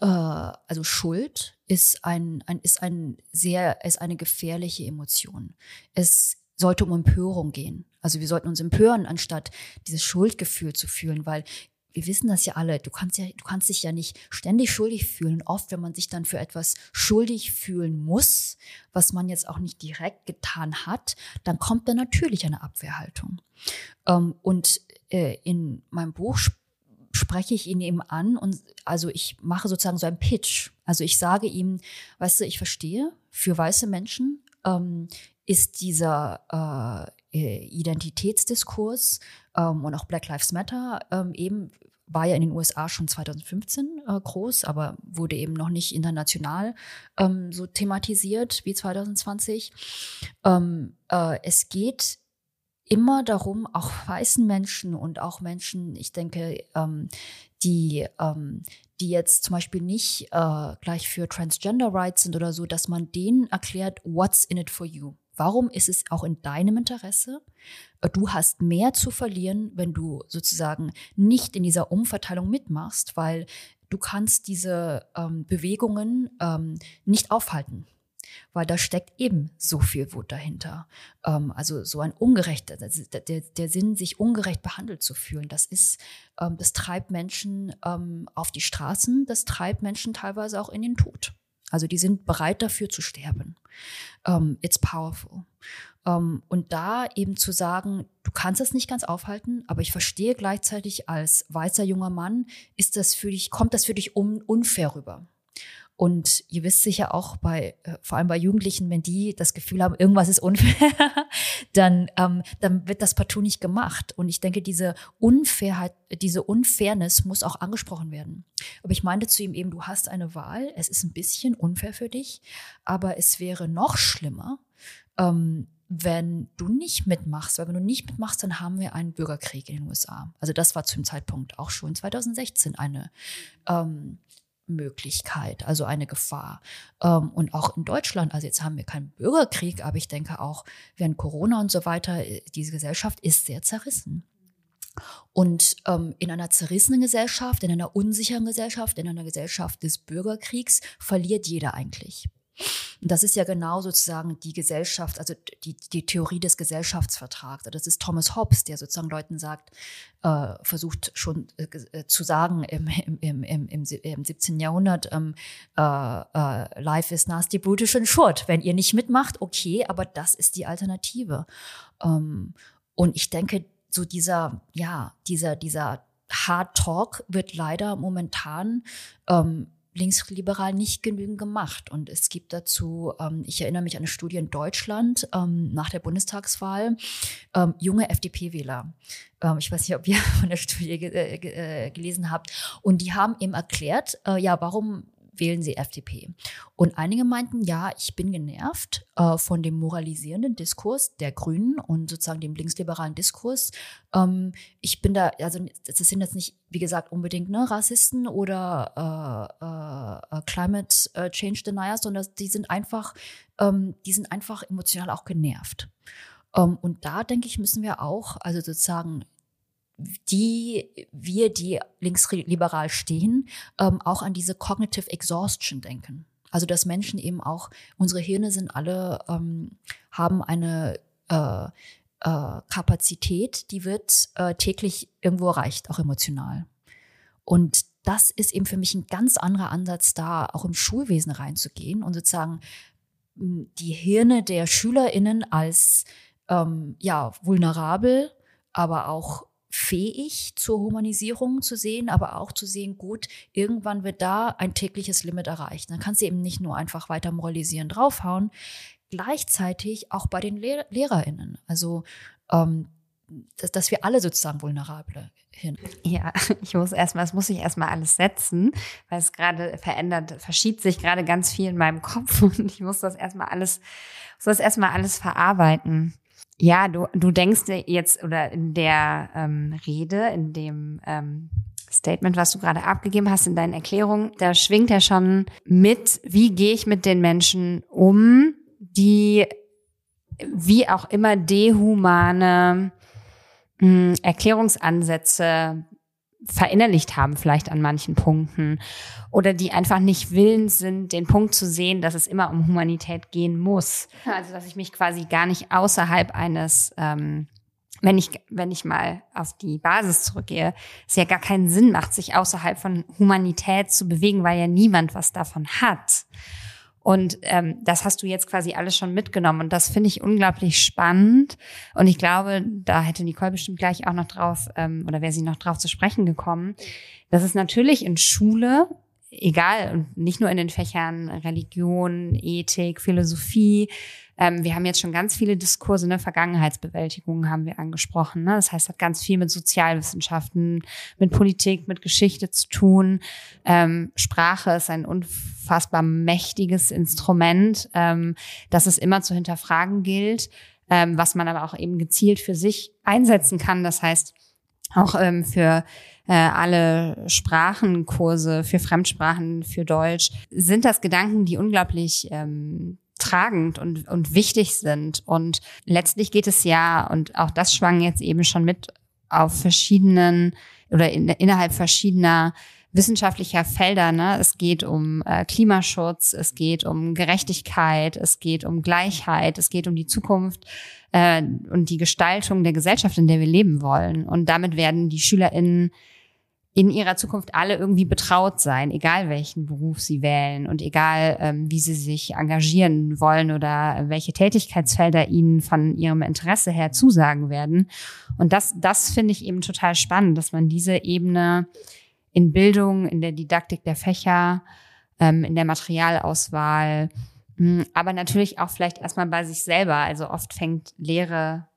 also Schuld ist ein, ein, ist ein sehr, ist eine gefährliche Emotion. Es sollte um Empörung gehen. Also wir sollten uns empören, anstatt dieses Schuldgefühl zu fühlen, weil wir wissen das ja alle. Du kannst ja, du kannst dich ja nicht ständig schuldig fühlen. Oft, wenn man sich dann für etwas schuldig fühlen muss, was man jetzt auch nicht direkt getan hat, dann kommt da natürlich eine Abwehrhaltung. Ähm, und äh, in meinem Buch spreche ich ihn eben an und also ich mache sozusagen so einen Pitch. Also ich sage ihm, weißt du, ich verstehe, für weiße Menschen ähm, ist dieser äh, Identitätsdiskurs ähm, und auch Black Lives Matter ähm, eben war ja in den USA schon 2015 äh, groß, aber wurde eben noch nicht international ähm, so thematisiert wie 2020. Ähm, äh, es geht immer darum, auch weißen Menschen und auch Menschen, ich denke, ähm, die, ähm, die jetzt zum Beispiel nicht äh, gleich für Transgender Rights sind oder so, dass man denen erklärt, what's in it for you? Warum ist es auch in deinem Interesse? Äh, du hast mehr zu verlieren, wenn du sozusagen nicht in dieser Umverteilung mitmachst, weil du kannst diese ähm, Bewegungen ähm, nicht aufhalten weil da steckt eben so viel Wut dahinter. Ähm, also so ein ungerechter, der, der Sinn, sich ungerecht behandelt zu fühlen, das ist, ähm, das treibt Menschen ähm, auf die Straßen, das treibt Menschen teilweise auch in den Tod. Also die sind bereit dafür zu sterben. Um, it's powerful. Um, und da eben zu sagen, du kannst es nicht ganz aufhalten, aber ich verstehe gleichzeitig als weißer junger Mann, ist das für dich, kommt das für dich un unfair rüber. Und ihr wisst sicher auch bei, äh, vor allem bei Jugendlichen, wenn die das Gefühl haben, irgendwas ist unfair, dann, ähm, dann wird das partout nicht gemacht. Und ich denke, diese Unfairheit, diese Unfairness muss auch angesprochen werden. Aber ich meinte zu ihm eben, du hast eine Wahl, es ist ein bisschen unfair für dich, aber es wäre noch schlimmer, ähm, wenn du nicht mitmachst, weil wenn du nicht mitmachst, dann haben wir einen Bürgerkrieg in den USA. Also das war zu dem Zeitpunkt auch schon 2016 eine ähm, Möglichkeit, also eine Gefahr. Ähm, und auch in Deutschland, also jetzt haben wir keinen Bürgerkrieg, aber ich denke auch während Corona und so weiter, äh, diese Gesellschaft ist sehr zerrissen. Und ähm, in einer zerrissenen Gesellschaft, in einer unsicheren Gesellschaft, in einer Gesellschaft des Bürgerkriegs verliert jeder eigentlich. Und das ist ja genau sozusagen die Gesellschaft, also die, die Theorie des Gesellschaftsvertrags. Das ist Thomas Hobbes, der sozusagen Leuten sagt, äh, versucht schon äh, äh zu sagen im, im, im, im, im 17. Jahrhundert, ähm, äh, äh, Life is nasty, brutish and short. Wenn ihr nicht mitmacht, okay, aber das ist die Alternative. Ähm, und ich denke, so dieser, ja, dieser, dieser Hard Talk wird leider momentan ähm, linksliberal nicht genügend gemacht. Und es gibt dazu, ähm, ich erinnere mich an eine Studie in Deutschland ähm, nach der Bundestagswahl, ähm, junge FDP-Wähler. Ähm, ich weiß nicht, ob ihr von der Studie ge äh, gelesen habt. Und die haben eben erklärt, äh, ja, warum wählen sie FDP. Und einige meinten, ja, ich bin genervt äh, von dem moralisierenden Diskurs der Grünen und sozusagen dem linksliberalen Diskurs. Ähm, ich bin da, also das sind jetzt nicht, wie gesagt, unbedingt ne, Rassisten oder äh, äh, Climate äh, Change Deniers, sondern die sind einfach, ähm, die sind einfach emotional auch genervt. Ähm, und da denke ich, müssen wir auch, also sozusagen die wir, die linksliberal stehen, ähm, auch an diese Cognitive Exhaustion denken. Also dass Menschen eben auch, unsere Hirne sind alle, ähm, haben eine äh, äh, Kapazität, die wird äh, täglich irgendwo erreicht, auch emotional. Und das ist eben für mich ein ganz anderer Ansatz, da auch im Schulwesen reinzugehen und sozusagen die Hirne der SchülerInnen als ähm, ja vulnerabel, aber auch fähig zur Humanisierung zu sehen, aber auch zu sehen, gut, irgendwann wird da ein tägliches Limit erreicht. Dann kannst du eben nicht nur einfach weiter moralisieren, draufhauen. Gleichzeitig auch bei den Lehr LehrerInnen. Also ähm, dass, dass wir alle sozusagen vulnerable hin. Ja, ich muss erstmal, es muss ich erstmal alles setzen, weil es gerade verändert, verschiebt sich gerade ganz viel in meinem Kopf und ich muss das erstmal alles, muss das erstmal alles verarbeiten. Ja, du, du denkst jetzt oder in der ähm, Rede, in dem ähm, Statement, was du gerade abgegeben hast in deinen Erklärungen, da schwingt ja schon mit, wie gehe ich mit den Menschen um, die wie auch immer dehumane mh, hm, Erklärungsansätze verinnerlicht haben, vielleicht an manchen Punkten, oder die einfach nicht willens sind, den Punkt zu sehen, dass es immer um Humanität gehen muss. Also dass ich mich quasi gar nicht außerhalb eines ähm, wenn ich, wenn ich mal auf die Basis zurückgehe, es ja gar keinen Sinn macht, sich außerhalb von Humanität zu bewegen, weil ja niemand was davon hat. Und ähm, das hast du jetzt quasi alles schon mitgenommen. Und das finde ich unglaublich spannend. Und ich glaube, da hätte Nicole bestimmt gleich auch noch drauf, ähm, oder wäre sie noch drauf zu sprechen gekommen, dass es natürlich in Schule, egal, und nicht nur in den Fächern Religion, Ethik, Philosophie, ähm, wir haben jetzt schon ganz viele Diskurse, ne, Vergangenheitsbewältigung haben wir angesprochen. Ne? Das heißt, hat ganz viel mit Sozialwissenschaften, mit Politik, mit Geschichte zu tun. Ähm, Sprache ist ein unfassbar mächtiges Instrument, ähm, das es immer zu hinterfragen gilt, ähm, was man aber auch eben gezielt für sich einsetzen kann. Das heißt, auch ähm, für äh, alle Sprachenkurse, für Fremdsprachen, für Deutsch, sind das Gedanken, die unglaublich ähm, tragend und, und wichtig sind. Und letztlich geht es ja, und auch das schwang jetzt eben schon mit auf verschiedenen oder in, innerhalb verschiedener wissenschaftlicher Felder. Ne? Es geht um äh, Klimaschutz, es geht um Gerechtigkeit, es geht um Gleichheit, es geht um die Zukunft äh, und die Gestaltung der Gesellschaft, in der wir leben wollen. Und damit werden die SchülerInnen in ihrer Zukunft alle irgendwie betraut sein, egal welchen Beruf sie wählen und egal ähm, wie sie sich engagieren wollen oder welche Tätigkeitsfelder ihnen von ihrem Interesse her zusagen werden. Und das, das finde ich eben total spannend, dass man diese Ebene in Bildung, in der Didaktik der Fächer, ähm, in der Materialauswahl, hm, aber natürlich auch vielleicht erstmal bei sich selber. Also oft fängt Lehre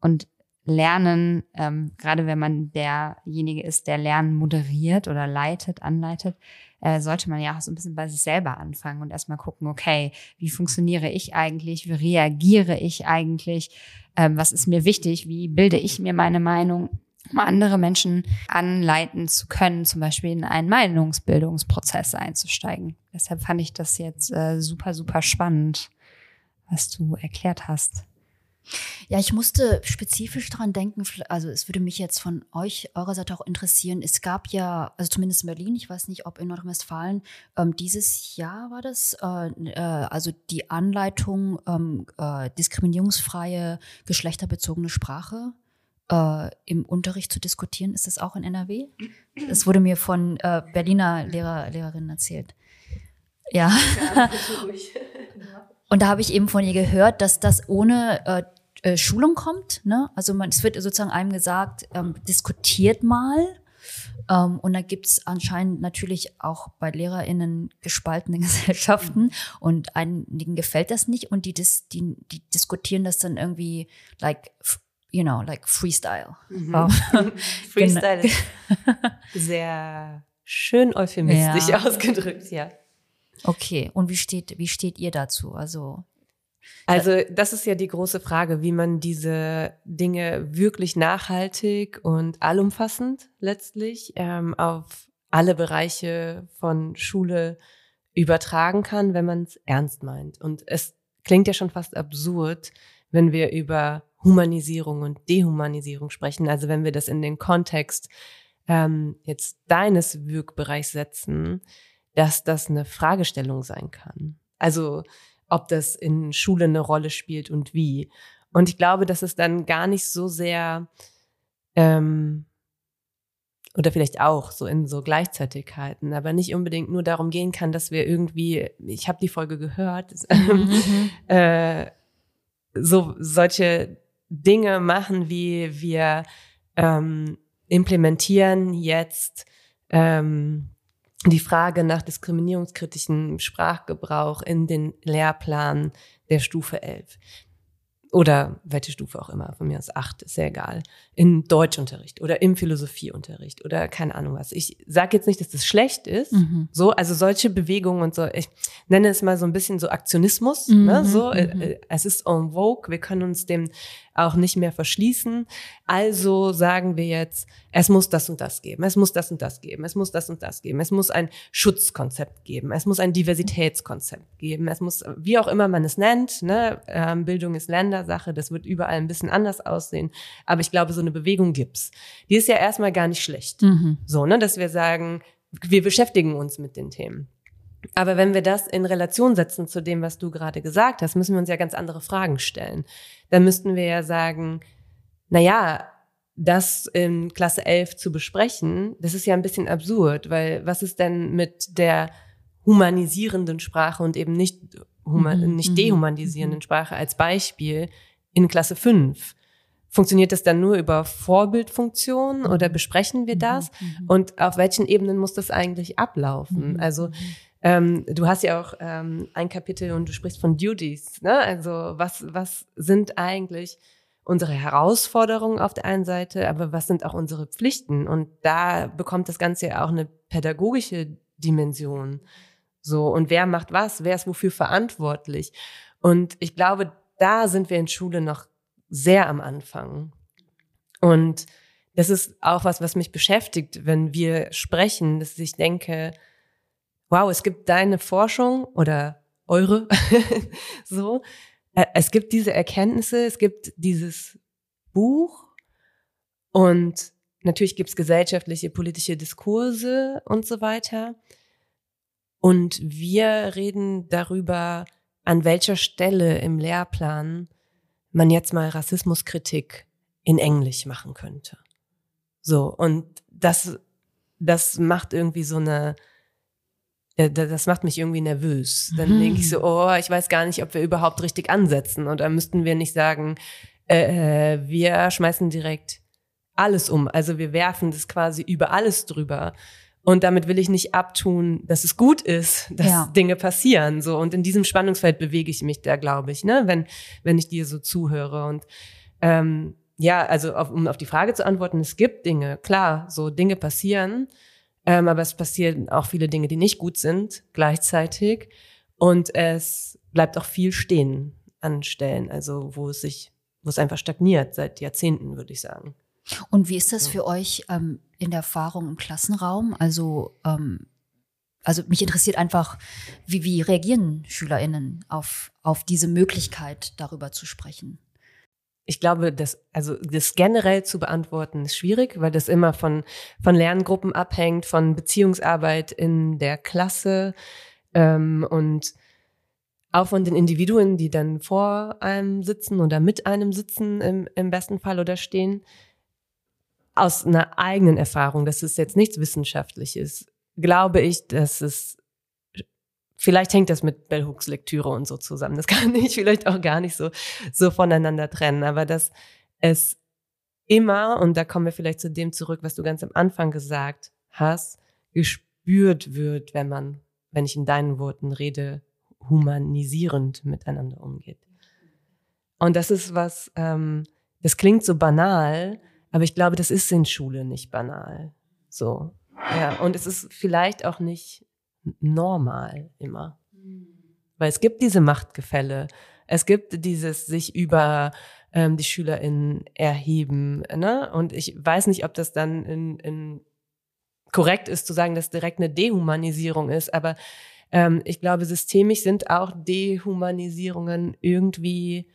und Lernen, ähm, gerade wenn man derjenige ist, der Lernen moderiert oder leitet, anleitet, äh, sollte man ja auch so ein bisschen bei sich selber anfangen und erstmal gucken, okay, wie funktioniere ich eigentlich, wie reagiere ich eigentlich, ähm, was ist mir wichtig, wie bilde ich mir meine Meinung, um andere Menschen anleiten zu können, zum Beispiel in einen Meinungsbildungsprozess einzusteigen. Deshalb fand ich das jetzt äh, super, super spannend, was du erklärt hast. Ja, ich musste spezifisch daran denken, also es würde mich jetzt von euch, eurer Seite auch interessieren. Es gab ja, also zumindest in Berlin, ich weiß nicht, ob in Nordrhein-Westfalen, ähm, dieses Jahr war das, äh, äh, also die Anleitung ähm, äh, diskriminierungsfreie, geschlechterbezogene Sprache äh, im Unterricht zu diskutieren. Ist das auch in NRW? Das wurde mir von äh, Berliner Lehrer, Lehrerinnen erzählt. Ja. ja Und da habe ich eben von ihr gehört, dass das ohne äh, äh, Schulung kommt. Ne? Also man, es wird sozusagen einem gesagt, ähm, diskutiert mal. Ähm, und da gibt's anscheinend natürlich auch bei LehrerInnen gespaltene Gesellschaften mhm. und einigen gefällt das nicht und die, dis, die, die diskutieren das dann irgendwie like you know, like Freestyle. Mhm. Oh. Freestyle ist sehr schön euphemistisch ja. ausgedrückt, ja. Okay, und wie steht, wie steht ihr dazu? Also also das ist ja die große Frage, wie man diese Dinge wirklich nachhaltig und allumfassend letztlich ähm, auf alle Bereiche von Schule übertragen kann, wenn man es ernst meint. Und es klingt ja schon fast absurd, wenn wir über Humanisierung und Dehumanisierung sprechen. Also wenn wir das in den Kontext ähm, jetzt deines Wirkbereichs setzen, dass das eine Fragestellung sein kann. Also ob das in Schule eine Rolle spielt und wie. Und ich glaube, dass es dann gar nicht so sehr ähm, oder vielleicht auch so in so Gleichzeitigkeiten, aber nicht unbedingt nur darum gehen kann, dass wir irgendwie, ich habe die Folge gehört, mhm. äh, so solche Dinge machen, wie wir ähm, implementieren jetzt ähm, die Frage nach diskriminierungskritischem Sprachgebrauch in den Lehrplan der Stufe 11. oder welche Stufe auch immer, von mir aus acht, ist sehr egal, in Deutschunterricht oder im Philosophieunterricht oder keine Ahnung was. Ich sage jetzt nicht, dass das schlecht ist, mhm. so, also solche Bewegungen und so, ich nenne es mal so ein bisschen so Aktionismus, ne, mhm. ne, so, mhm. Äh, es ist en vogue, wir können uns dem auch nicht mehr verschließen, also sagen wir jetzt, es muss das und das geben, es muss das und das geben, es muss das und das geben, es muss ein Schutzkonzept geben, es muss ein Diversitätskonzept geben, es muss, wie auch immer man es nennt, ne, ähm, Bildung ist Ländersache, das wird überall ein bisschen anders aussehen, aber ich glaube, so eine Bewegung gibt's. Die ist ja erstmal gar nicht schlecht. Mhm. So, ne, dass wir sagen, wir beschäftigen uns mit den Themen. Aber wenn wir das in Relation setzen zu dem, was du gerade gesagt hast, müssen wir uns ja ganz andere Fragen stellen. Dann müssten wir ja sagen, na ja, das in Klasse 11 zu besprechen, das ist ja ein bisschen absurd, weil was ist denn mit der humanisierenden Sprache und eben nicht, human, mhm. nicht mhm. dehumanisierenden mhm. Sprache als Beispiel in Klasse 5? Funktioniert das dann nur über Vorbildfunktionen oder besprechen wir das? Mhm. Und auf welchen Ebenen muss das eigentlich ablaufen? Also ähm, du hast ja auch ähm, ein Kapitel und du sprichst von Duties. Ne? Also was, was sind eigentlich unsere Herausforderungen auf der einen Seite, aber was sind auch unsere Pflichten? Und da bekommt das Ganze ja auch eine pädagogische Dimension. So, und wer macht was? Wer ist wofür verantwortlich? Und ich glaube, da sind wir in Schule noch sehr am Anfang. Und das ist auch was, was mich beschäftigt, wenn wir sprechen, dass ich denke, wow, es gibt deine Forschung oder eure, so, äh, es gibt diese Erkenntnisse, es gibt dieses Buch und natürlich gibt es gesellschaftliche, politische Diskurse und so weiter. Und wir reden darüber, an welcher Stelle im Lehrplan man jetzt mal Rassismuskritik in Englisch machen könnte. So, und das, das macht irgendwie so eine, das macht mich irgendwie nervös. Dann mhm. denke ich so, oh, ich weiß gar nicht, ob wir überhaupt richtig ansetzen. Und da müssten wir nicht sagen, äh, wir schmeißen direkt alles um. Also wir werfen das quasi über alles drüber. Und damit will ich nicht abtun, dass es gut ist, dass ja. Dinge passieren. So und in diesem Spannungsfeld bewege ich mich da, glaube ich, ne, wenn wenn ich dir so zuhöre und ähm, ja, also auf, um auf die Frage zu antworten, es gibt Dinge, klar, so Dinge passieren. Ähm, aber es passieren auch viele Dinge, die nicht gut sind gleichzeitig. Und es bleibt auch viel stehen an Stellen, also wo es sich, wo es einfach stagniert seit Jahrzehnten, würde ich sagen. Und wie ist das für euch ähm, in der Erfahrung im Klassenraum? Also, ähm, also mich interessiert einfach, wie, wie reagieren SchülerInnen auf, auf diese Möglichkeit, darüber zu sprechen? ich glaube, das, also das generell zu beantworten ist schwierig, weil das immer von, von Lerngruppen abhängt, von Beziehungsarbeit in der Klasse ähm, und auch von den Individuen, die dann vor einem sitzen oder mit einem sitzen im, im besten Fall oder stehen. Aus einer eigenen Erfahrung, das ist jetzt nichts Wissenschaftliches, glaube ich, dass es Vielleicht hängt das mit Bell Hooks Lektüre und so zusammen. Das kann ich vielleicht auch gar nicht so, so voneinander trennen. Aber dass es immer, und da kommen wir vielleicht zu dem zurück, was du ganz am Anfang gesagt hast, gespürt wird, wenn man, wenn ich in deinen Worten rede, humanisierend miteinander umgeht. Und das ist was, ähm, das klingt so banal, aber ich glaube, das ist in Schule nicht banal. So. Ja, und es ist vielleicht auch nicht normal immer. Weil es gibt diese Machtgefälle. Es gibt dieses sich über ähm, die SchülerInnen erheben. Ne? Und ich weiß nicht, ob das dann in, in korrekt ist zu sagen, dass direkt eine Dehumanisierung ist, aber ähm, ich glaube, systemisch sind auch Dehumanisierungen irgendwie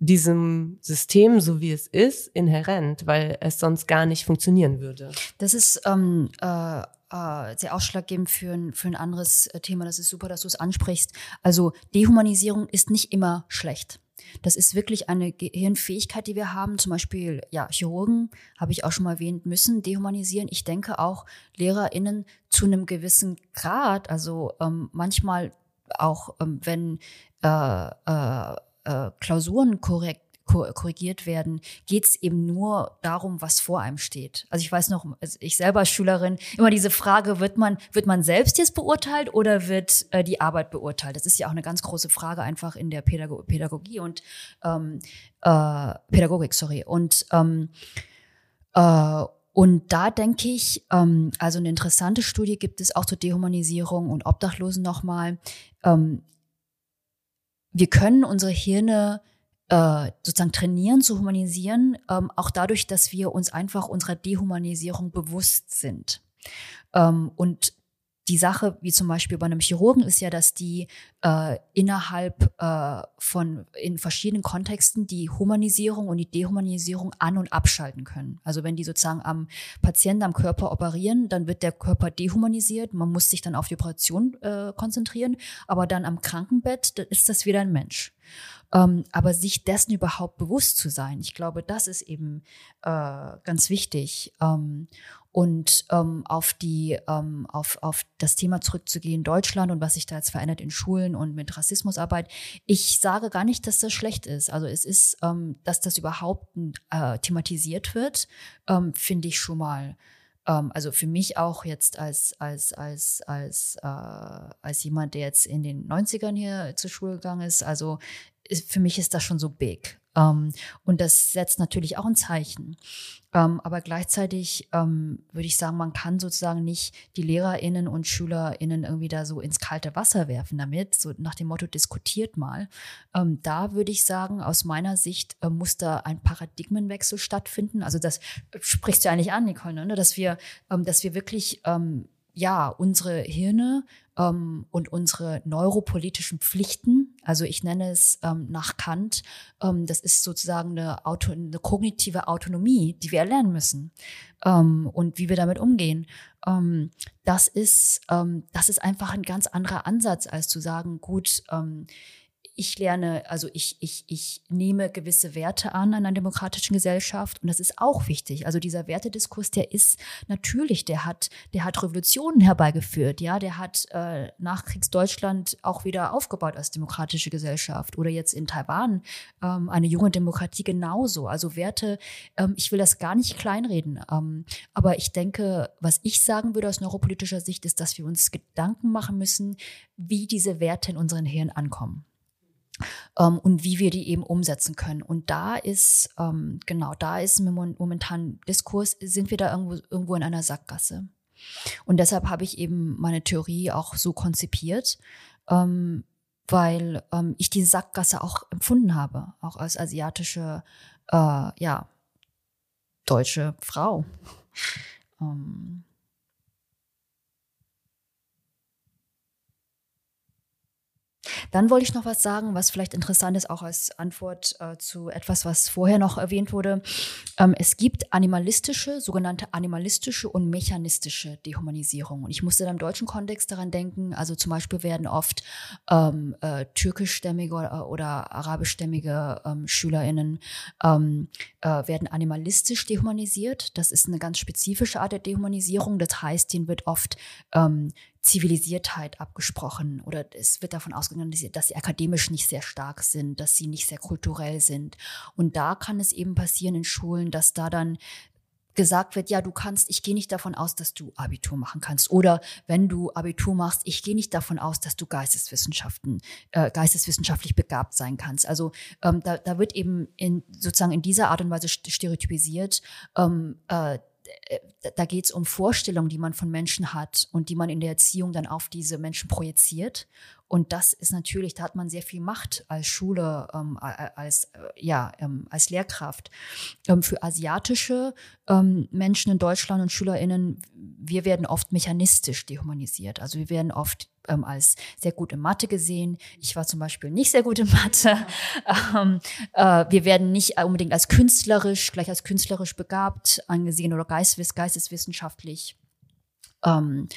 diesem System, so wie es ist, inhärent, weil es sonst gar nicht funktionieren würde. Das ist ähm, äh, äh, sehr ausschlaggebend für ein, für ein anderes äh, Thema. Das ist super, dass du es ansprichst. Also Dehumanisierung ist nicht immer schlecht. Das ist wirklich eine Gehirnfähigkeit, die wir haben. Zum Beispiel, ja, Chirurgen, habe ich auch schon mal erwähnt, müssen dehumanisieren. Ich denke auch LehrerInnen zu einem gewissen Grad, also ähm, manchmal auch, ähm, wenn äh, äh, äh, Klausuren korrekt korrigiert werden, geht es eben nur darum, was vor einem steht. Also ich weiß noch, also ich selber als Schülerin, immer diese Frage, wird man, wird man selbst jetzt beurteilt oder wird äh, die Arbeit beurteilt? Das ist ja auch eine ganz große Frage einfach in der Pädago Pädagogie und ähm, äh, Pädagogik, sorry. Und ähm, äh, und da denke ich, ähm, also eine interessante Studie gibt es auch zur Dehumanisierung und Obdachlosen nochmal. Ähm, wir können unsere Hirne äh, sozusagen trainieren zu humanisieren, ähm, auch dadurch, dass wir uns einfach unserer Dehumanisierung bewusst sind. Ähm, und die Sache, wie zum Beispiel bei einem Chirurgen, ist ja, dass die äh, innerhalb äh, von in verschiedenen Kontexten die Humanisierung und die Dehumanisierung an- und abschalten können. Also wenn die sozusagen am Patienten, am Körper operieren, dann wird der Körper dehumanisiert. Man muss sich dann auf die Operation äh, konzentrieren, aber dann am Krankenbett ist das wieder ein Mensch. Ähm, aber sich dessen überhaupt bewusst zu sein, ich glaube, das ist eben äh, ganz wichtig. Ähm, und ähm, auf die ähm, auf, auf das Thema zurückzugehen, Deutschland und was sich da jetzt verändert in Schulen und mit Rassismusarbeit. Ich sage gar nicht, dass das schlecht ist. Also es ist, ähm, dass das überhaupt äh, thematisiert wird, ähm, finde ich schon mal ähm, also für mich auch jetzt als, als, als, als, äh, als jemand, der jetzt in den 90ern hier zur Schule gegangen ist, also ist, für mich ist das schon so big. Ähm, und das setzt natürlich auch ein Zeichen. Ähm, aber gleichzeitig ähm, würde ich sagen, man kann sozusagen nicht die LehrerInnen und SchülerInnen irgendwie da so ins kalte Wasser werfen damit, so nach dem Motto, diskutiert mal. Ähm, da würde ich sagen, aus meiner Sicht äh, muss da ein Paradigmenwechsel stattfinden. Also das sprichst du eigentlich an, Nicole, ne? dass wir, ähm, dass wir wirklich ähm, ja, unsere Hirne ähm, und unsere neuropolitischen Pflichten, also ich nenne es ähm, nach Kant, ähm, das ist sozusagen eine, Auto, eine kognitive Autonomie, die wir erlernen müssen ähm, und wie wir damit umgehen. Ähm, das ist, ähm, das ist einfach ein ganz anderer Ansatz, als zu sagen, gut, ich lerne, also ich, ich, ich nehme gewisse Werte an in einer demokratischen Gesellschaft und das ist auch wichtig. Also dieser Wertediskurs, der ist natürlich, der hat, der hat Revolutionen herbeigeführt, ja, der hat äh, Nachkriegsdeutschland auch wieder aufgebaut als demokratische Gesellschaft oder jetzt in Taiwan ähm, eine junge Demokratie genauso. Also Werte, ähm, ich will das gar nicht kleinreden, ähm, aber ich denke, was ich sagen würde aus neuropolitischer Sicht ist, dass wir uns Gedanken machen müssen, wie diese Werte in unseren Hirn ankommen ähm, und wie wir die eben umsetzen können. Und da ist, ähm, genau, da ist momentan Diskurs, sind wir da irgendwo, irgendwo in einer Sackgasse. Und deshalb habe ich eben meine Theorie auch so konzipiert, ähm, weil ähm, ich diese Sackgasse auch empfunden habe, auch als asiatische, äh, ja, deutsche Frau. Ähm, Dann wollte ich noch was sagen, was vielleicht interessant ist, auch als Antwort äh, zu etwas, was vorher noch erwähnt wurde. Ähm, es gibt animalistische, sogenannte animalistische und mechanistische Dehumanisierung. Und ich musste dann im deutschen Kontext daran denken, also zum Beispiel werden oft ähm, äh, türkischstämmige oder, oder arabischstämmige ähm, SchülerInnen ähm, äh, werden animalistisch dehumanisiert. Das ist eine ganz spezifische Art der Dehumanisierung. Das heißt, denen wird oft ähm, Zivilisiertheit abgesprochen oder es wird davon ausgegangen, dass sie, dass sie akademisch nicht sehr stark sind, dass sie nicht sehr kulturell sind. Und da kann es eben passieren in Schulen, dass da dann gesagt wird, ja, du kannst, ich gehe nicht davon aus, dass du Abitur machen kannst. Oder wenn du Abitur machst, ich gehe nicht davon aus, dass du Geisteswissenschaften, äh, geisteswissenschaftlich begabt sein kannst. Also ähm, da, da wird eben in, sozusagen in dieser Art und Weise stereotypisiert, ähm, äh, da geht es um Vorstellungen, die man von Menschen hat und die man in der Erziehung dann auf diese Menschen projiziert. Und das ist natürlich, da hat man sehr viel Macht als Schule, ähm, als, äh, ja, ähm, als Lehrkraft. Ähm, für asiatische ähm, Menschen in Deutschland und SchülerInnen, wir werden oft mechanistisch dehumanisiert. Also wir werden oft ähm, als sehr gut in Mathe gesehen. Ich war zum Beispiel nicht sehr gut in Mathe. Ähm, äh, wir werden nicht unbedingt als künstlerisch, gleich als künstlerisch begabt angesehen oder geisteswissenschaftlich. Ähm,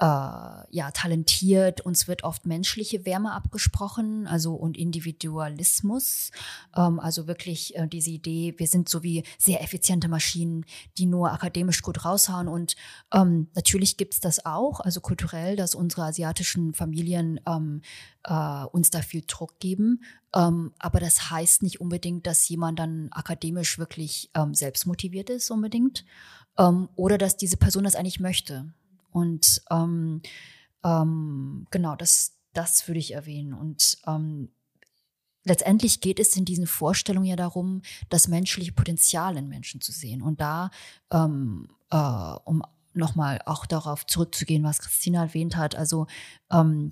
äh, ja, talentiert. Uns wird oft menschliche Wärme abgesprochen, also und Individualismus. Ähm, also wirklich äh, diese Idee, wir sind so wie sehr effiziente Maschinen, die nur akademisch gut raushauen. Und ähm, natürlich gibt's das auch, also kulturell, dass unsere asiatischen Familien ähm, äh, uns da viel Druck geben. Ähm, aber das heißt nicht unbedingt, dass jemand dann akademisch wirklich ähm, selbstmotiviert ist unbedingt. Ähm, oder dass diese Person das eigentlich möchte. Und ähm, ähm, genau, das, das würde ich erwähnen. Und ähm, letztendlich geht es in diesen Vorstellungen ja darum, das menschliche Potenzial in Menschen zu sehen. Und da, ähm, äh, um nochmal auch darauf zurückzugehen, was Christina erwähnt hat, also ähm,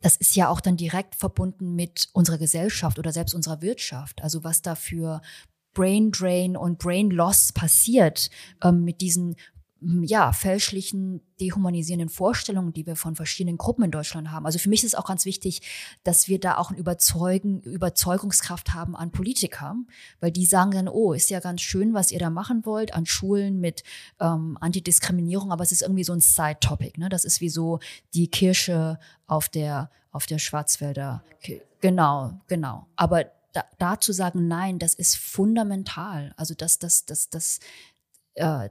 das ist ja auch dann direkt verbunden mit unserer Gesellschaft oder selbst unserer Wirtschaft. Also was da für Brain Drain und Brain Loss passiert ähm, mit diesen ja, fälschlichen, dehumanisierenden Vorstellungen, die wir von verschiedenen Gruppen in Deutschland haben. Also für mich ist es auch ganz wichtig, dass wir da auch eine Überzeugen, Überzeugungskraft haben an Politiker, weil die sagen dann, oh, ist ja ganz schön, was ihr da machen wollt an Schulen mit ähm, Antidiskriminierung, aber es ist irgendwie so ein Side-Topic. Ne? Das ist wie so die Kirsche auf der, auf der Schwarzwälder. Genau, genau. Aber da, da zu sagen, nein, das ist fundamental. Also das, das, das, das, äh,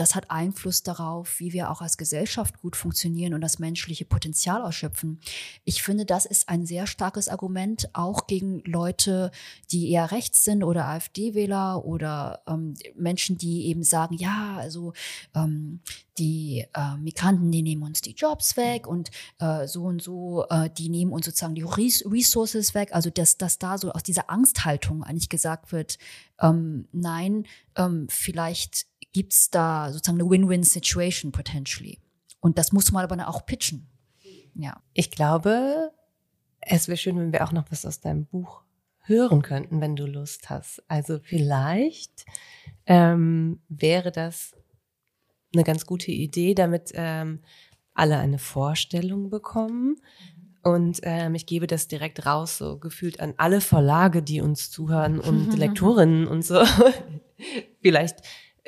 das hat Einfluss darauf, wie wir auch als Gesellschaft gut funktionieren und das menschliche Potenzial ausschöpfen. Ich finde, das ist ein sehr starkes Argument auch gegen Leute, die eher rechts sind oder AfD-Wähler oder ähm, Menschen, die eben sagen, ja, also ähm, die äh, Migranten, die nehmen uns die Jobs weg und äh, so und so, äh, die nehmen uns sozusagen die Resources weg. Also dass, dass da so aus dieser Angsthaltung eigentlich gesagt wird, ähm, nein, ähm, vielleicht gibt es da sozusagen eine Win-Win-Situation potentially. Und das muss man aber auch pitchen. Ja. Ich glaube, es wäre schön, wenn wir auch noch was aus deinem Buch hören könnten, wenn du Lust hast. Also vielleicht ähm, wäre das eine ganz gute Idee, damit ähm, alle eine Vorstellung bekommen. Und ähm, ich gebe das direkt raus, so gefühlt an alle Verlage, die uns zuhören und Lektorinnen und so. Vielleicht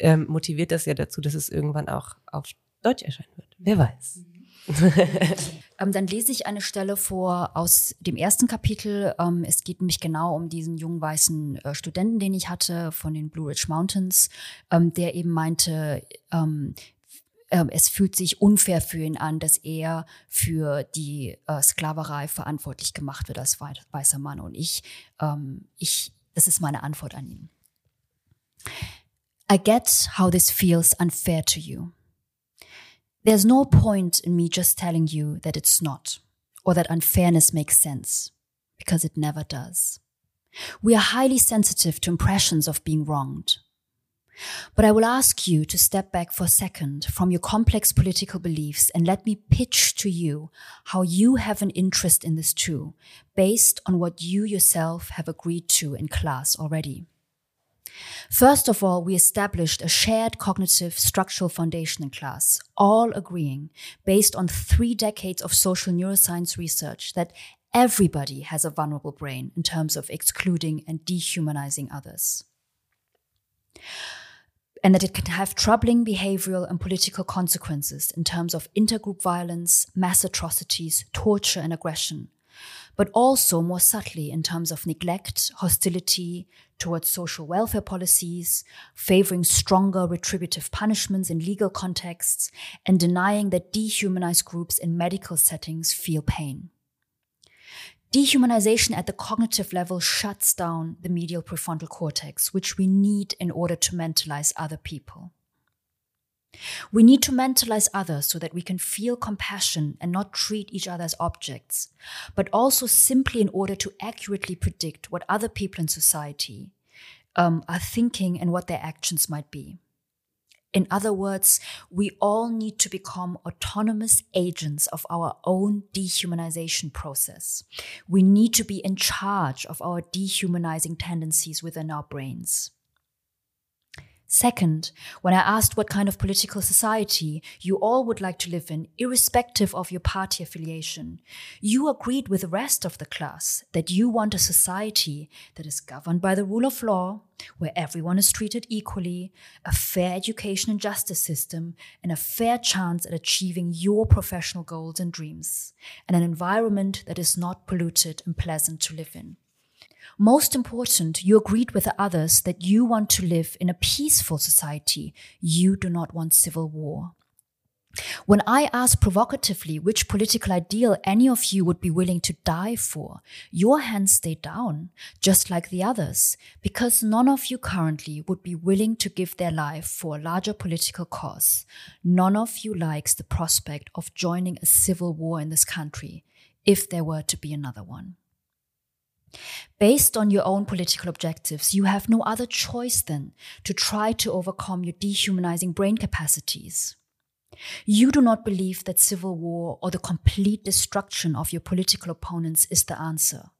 ähm, motiviert das ja dazu, dass es irgendwann auch auf Deutsch erscheinen wird. Wer weiß. ähm, dann lese ich eine Stelle vor aus dem ersten Kapitel. Ähm, es geht nämlich genau um diesen jungen weißen äh, Studenten, den ich hatte von den Blue Ridge Mountains, ähm, der eben meinte, ähm, es fühlt sich unfair für ihn an, dass er für die äh, Sklaverei verantwortlich gemacht wird als weißer Mann. Und ich, ähm, ich, das ist meine Antwort an ihn. I get how this feels unfair to you. There's no point in me just telling you that it's not, or that unfairness makes sense, because it never does. We are highly sensitive to impressions of being wronged. But I will ask you to step back for a second from your complex political beliefs and let me pitch to you how you have an interest in this too, based on what you yourself have agreed to in class already. First of all, we established a shared cognitive structural foundation in class, all agreeing, based on three decades of social neuroscience research, that everybody has a vulnerable brain in terms of excluding and dehumanizing others. And that it can have troubling behavioral and political consequences in terms of intergroup violence, mass atrocities, torture, and aggression, but also more subtly in terms of neglect, hostility towards social welfare policies, favoring stronger retributive punishments in legal contexts, and denying that dehumanized groups in medical settings feel pain. Dehumanization at the cognitive level shuts down the medial prefrontal cortex, which we need in order to mentalize other people. We need to mentalize others so that we can feel compassion and not treat each other as objects, but also simply in order to accurately predict what other people in society um, are thinking and what their actions might be. In other words, we all need to become autonomous agents of our own dehumanization process. We need to be in charge of our dehumanizing tendencies within our brains. Second, when I asked what kind of political society you all would like to live in, irrespective of your party affiliation, you agreed with the rest of the class that you want a society that is governed by the rule of law, where everyone is treated equally, a fair education and justice system, and a fair chance at achieving your professional goals and dreams, and an environment that is not polluted and pleasant to live in. Most important, you agreed with the others that you want to live in a peaceful society. You do not want civil war. When I asked provocatively which political ideal any of you would be willing to die for, your hands stayed down, just like the others, because none of you currently would be willing to give their life for a larger political cause. None of you likes the prospect of joining a civil war in this country, if there were to be another one. Based on your own political objectives, you have no other choice than to try to overcome your dehumanizing brain capacities. You do not believe that civil war or the complete destruction of your political opponents is the answer.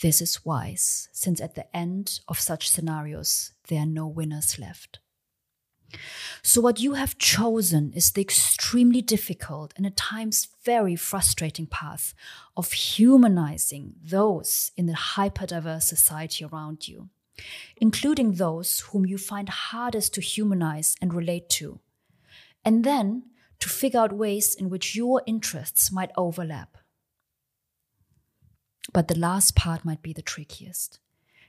This is wise, since at the end of such scenarios, there are no winners left. So, what you have chosen is the extremely difficult and at times very frustrating path of humanizing those in the hyper-diverse society around you, including those whom you find hardest to humanize and relate to, and then to figure out ways in which your interests might overlap. But the last part might be the trickiest,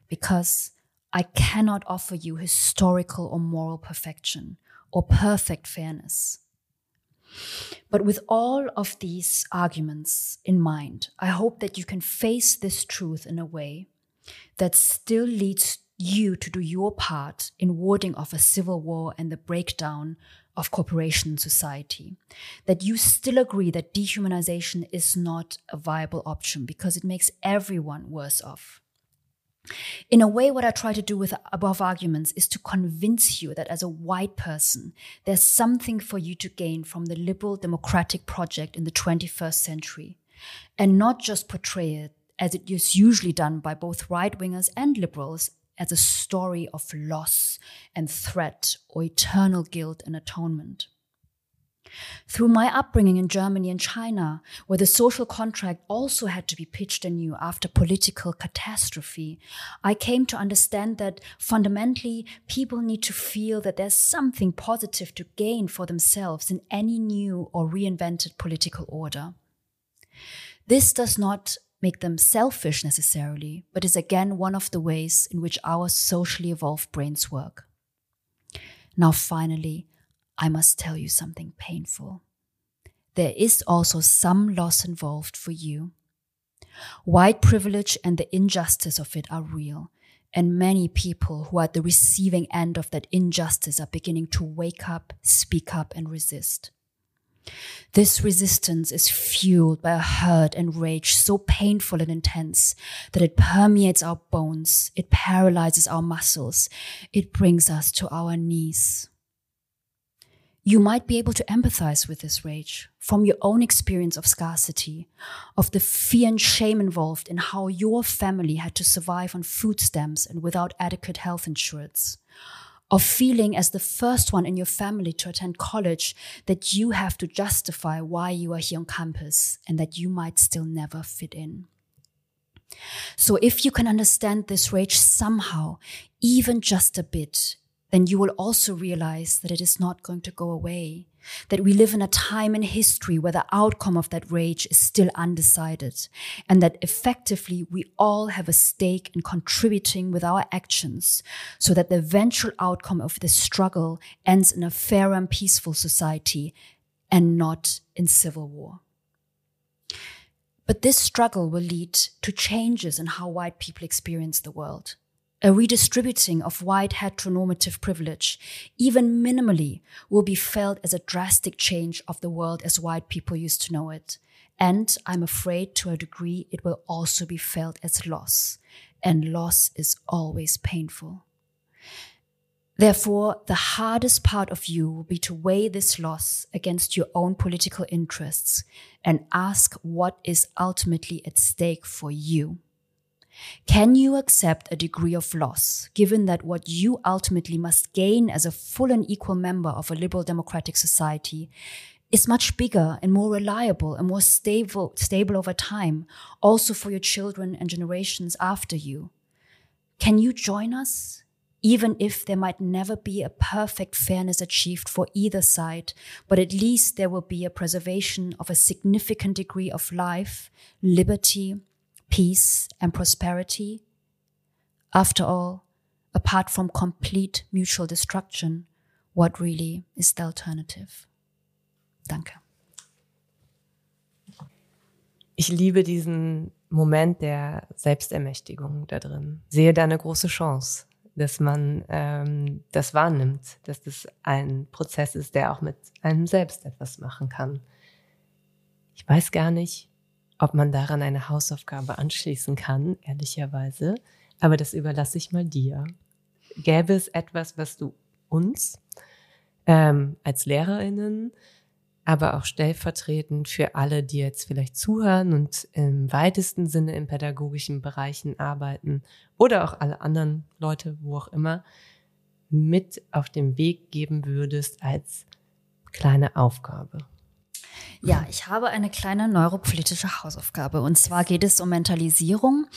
because I cannot offer you historical or moral perfection or perfect fairness. But with all of these arguments in mind, I hope that you can face this truth in a way that still leads you to do your part in warding off a civil war and the breakdown of cooperation in society. That you still agree that dehumanization is not a viable option because it makes everyone worse off. In a way, what I try to do with above arguments is to convince you that as a white person, there's something for you to gain from the liberal democratic project in the 21st century, and not just portray it as it is usually done by both right wingers and liberals as a story of loss and threat or eternal guilt and atonement. Through my upbringing in Germany and China, where the social contract also had to be pitched anew after political catastrophe, I came to understand that fundamentally people need to feel that there's something positive to gain for themselves in any new or reinvented political order. This does not make them selfish necessarily, but is again one of the ways in which our socially evolved brains work. Now, finally, I must tell you something painful. There is also some loss involved for you. White privilege and the injustice of it are real, and many people who are at the receiving end of that injustice are beginning to wake up, speak up, and resist. This resistance is fueled by a hurt and rage so painful and intense that it permeates our bones, it paralyzes our muscles, it brings us to our knees. You might be able to empathize with this rage from your own experience of scarcity, of the fear and shame involved in how your family had to survive on food stamps and without adequate health insurance, of feeling as the first one in your family to attend college that you have to justify why you are here on campus and that you might still never fit in. So if you can understand this rage somehow, even just a bit, then you will also realize that it is not going to go away. That we live in a time in history where the outcome of that rage is still undecided, and that effectively we all have a stake in contributing with our actions so that the eventual outcome of this struggle ends in a fair and peaceful society and not in civil war. But this struggle will lead to changes in how white people experience the world a redistributing of white heteronormative privilege, even minimally, will be felt as a drastic change of the world as white people used to know it. And I'm afraid to a degree it will also be felt as loss. And loss is always painful. Therefore, the hardest part of you will be to weigh this loss against your own political interests and ask what is ultimately at stake for you. Can you accept a degree of loss, given that what you ultimately must gain as a full and equal member of a liberal democratic society is much bigger and more reliable and more stable, stable over time, also for your children and generations after you? Can you join us? Even if there might never be a perfect fairness achieved for either side, but at least there will be a preservation of a significant degree of life, liberty, peace, and prosperity. After all, apart from complete mutual destruction, what really is the alternative? Danke. Ich liebe diesen Moment der Selbstermächtigung da drin. Sehe da eine große Chance, dass man ähm, das wahrnimmt, dass das ein Prozess ist, der auch mit einem selbst etwas machen kann. Ich weiß gar nicht, ob man daran eine Hausaufgabe anschließen kann, ehrlicherweise, aber das überlasse ich mal dir. Gäbe es etwas, was du uns ähm, als Lehrerinnen aber auch stellvertretend für alle, die jetzt vielleicht zuhören und im weitesten Sinne in pädagogischen Bereichen arbeiten oder auch alle anderen Leute, wo auch immer, mit auf den Weg geben würdest als kleine Aufgabe. Ja, ich habe eine kleine neuropolitische Hausaufgabe. Und zwar geht es um Mentalisierung.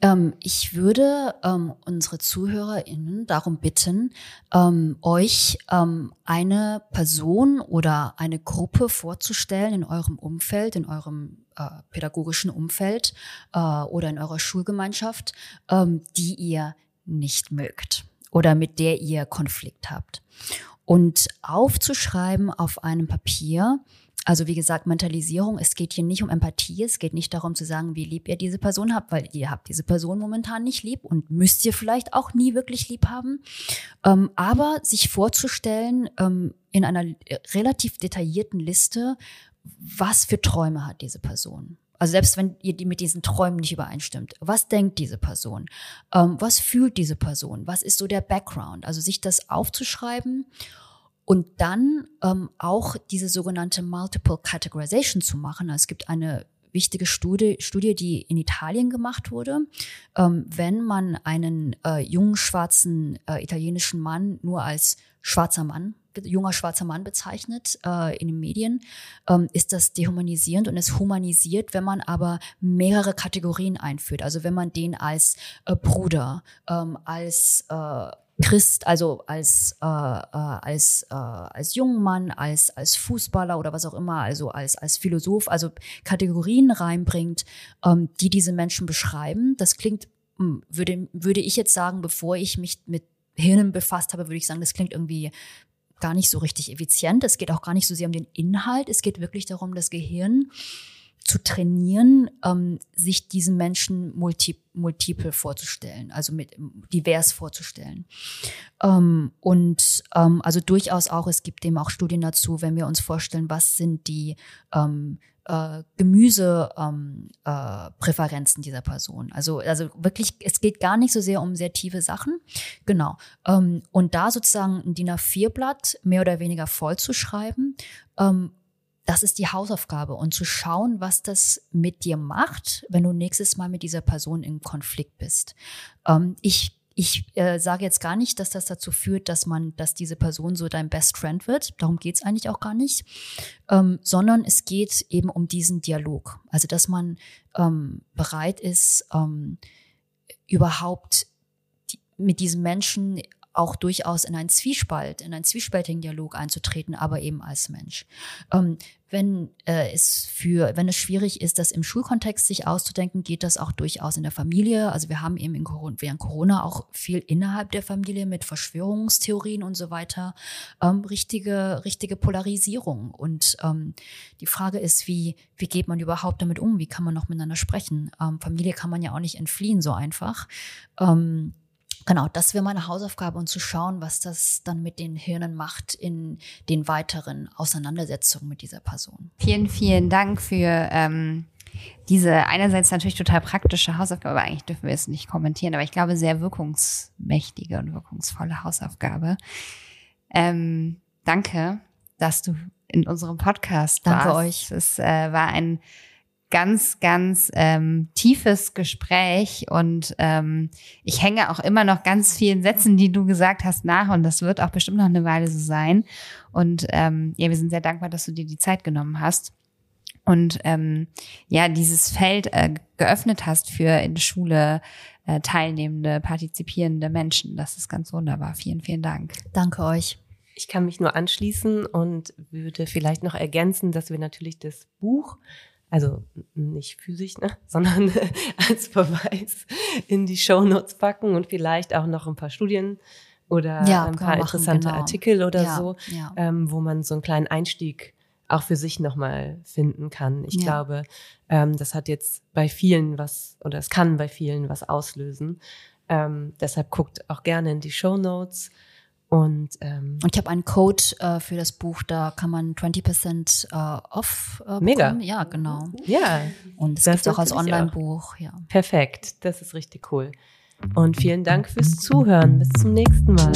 Ähm, ich würde ähm, unsere ZuhörerInnen darum bitten, ähm, euch ähm, eine Person oder eine Gruppe vorzustellen in eurem Umfeld, in eurem äh, pädagogischen Umfeld äh, oder in eurer Schulgemeinschaft, ähm, die ihr nicht mögt oder mit der ihr Konflikt habt. Und aufzuschreiben auf einem Papier, also wie gesagt, Mentalisierung, es geht hier nicht um Empathie, es geht nicht darum zu sagen, wie lieb ihr diese Person habt, weil ihr habt diese Person momentan nicht lieb und müsst ihr vielleicht auch nie wirklich lieb haben. Ähm, aber sich vorzustellen ähm, in einer relativ detaillierten Liste, was für Träume hat diese Person. Also selbst wenn ihr die mit diesen Träumen nicht übereinstimmt, was denkt diese Person? Ähm, was fühlt diese Person? Was ist so der Background? Also sich das aufzuschreiben und dann ähm, auch diese sogenannte Multiple Categorization zu machen. Also es gibt eine wichtige Studie, Studie, die in Italien gemacht wurde. Ähm, wenn man einen äh, jungen schwarzen äh, italienischen Mann nur als schwarzer Mann, junger schwarzer Mann bezeichnet äh, in den Medien, ähm, ist das dehumanisierend und es humanisiert, wenn man aber mehrere Kategorien einführt. Also wenn man den als äh, Bruder, ähm, als äh, Christ, also als äh, äh, als äh, als jungen Mann, als als Fußballer oder was auch immer, also als als Philosoph, also Kategorien reinbringt, ähm, die diese Menschen beschreiben. Das klingt hm, würde würde ich jetzt sagen, bevor ich mich mit Hirnen befasst habe, würde ich sagen, das klingt irgendwie gar nicht so richtig effizient. Es geht auch gar nicht so sehr um den Inhalt. Es geht wirklich darum, das Gehirn zu trainieren, ähm, sich diesen Menschen multi, multiple vorzustellen, also mit divers vorzustellen. Ähm, und ähm, also durchaus auch, es gibt dem auch Studien dazu, wenn wir uns vorstellen, was sind die ähm, äh, Gemüsepräferenzen ähm, äh, dieser Person. Also, also wirklich, es geht gar nicht so sehr um sehr tiefe Sachen. Genau. Ähm, und da sozusagen ein DIN A4-Blatt mehr oder weniger voll zu ähm, das ist die Hausaufgabe und zu schauen, was das mit dir macht, wenn du nächstes Mal mit dieser Person im Konflikt bist. Ähm, ich ich äh, sage jetzt gar nicht, dass das dazu führt, dass man, dass diese Person so dein Best Friend wird. Darum geht es eigentlich auch gar nicht. Ähm, sondern es geht eben um diesen Dialog. Also dass man ähm, bereit ist, ähm, überhaupt die, mit diesem Menschen auch durchaus in einen Zwiespalt, in einen zwiespältigen Dialog einzutreten, aber eben als Mensch. Ähm, wenn äh, es für, wenn es schwierig ist, das im Schulkontext sich auszudenken, geht das auch durchaus in der Familie. Also wir haben eben in Corona, während Corona auch viel innerhalb der Familie mit Verschwörungstheorien und so weiter, ähm, richtige, richtige Polarisierung. Und ähm, die Frage ist, wie, wie geht man überhaupt damit um? Wie kann man noch miteinander sprechen? Ähm, Familie kann man ja auch nicht entfliehen so einfach. Ähm, Genau, das wäre meine Hausaufgabe und zu schauen, was das dann mit den Hirnen macht in den weiteren Auseinandersetzungen mit dieser Person. Vielen, vielen Dank für ähm, diese einerseits natürlich total praktische Hausaufgabe, aber eigentlich dürfen wir es nicht kommentieren, aber ich glaube sehr wirkungsmächtige und wirkungsvolle Hausaufgabe. Ähm, danke, dass du in unserem Podcast danke warst. euch. Es äh, war ein ganz, ganz ähm, tiefes Gespräch und ähm, ich hänge auch immer noch ganz vielen Sätzen, die du gesagt hast, nach und das wird auch bestimmt noch eine Weile so sein. Und ähm, ja, wir sind sehr dankbar, dass du dir die Zeit genommen hast und ähm, ja, dieses Feld äh, geöffnet hast für in der Schule äh, teilnehmende, partizipierende Menschen. Das ist ganz wunderbar. Vielen, vielen Dank. Danke euch. Ich kann mich nur anschließen und würde vielleicht noch ergänzen, dass wir natürlich das Buch, also nicht physisch, ne, sondern als Verweis in die Show Notes packen und vielleicht auch noch ein paar Studien oder Ja, ein paar machen, interessante genau. Artikel oder Ja, so, ja. ähm, wo man so einen kleinen Einstieg auch für sich nochmal finden kann. Ich glaube, ähm, das hat jetzt bei vielen was, oder es kann bei vielen was auslösen. Ähm, deshalb guckt auch gerne in die Show Notes. Und, ähm, und ich habe einen Code äh, für das Buch, da kann man 20% äh, off äh, Mega. Ja, genau. Ja. Und es gibt auch als Online-Buch. Ja. Perfekt, das ist richtig cool. Und vielen Dank fürs Zuhören. Bis zum nächsten Mal.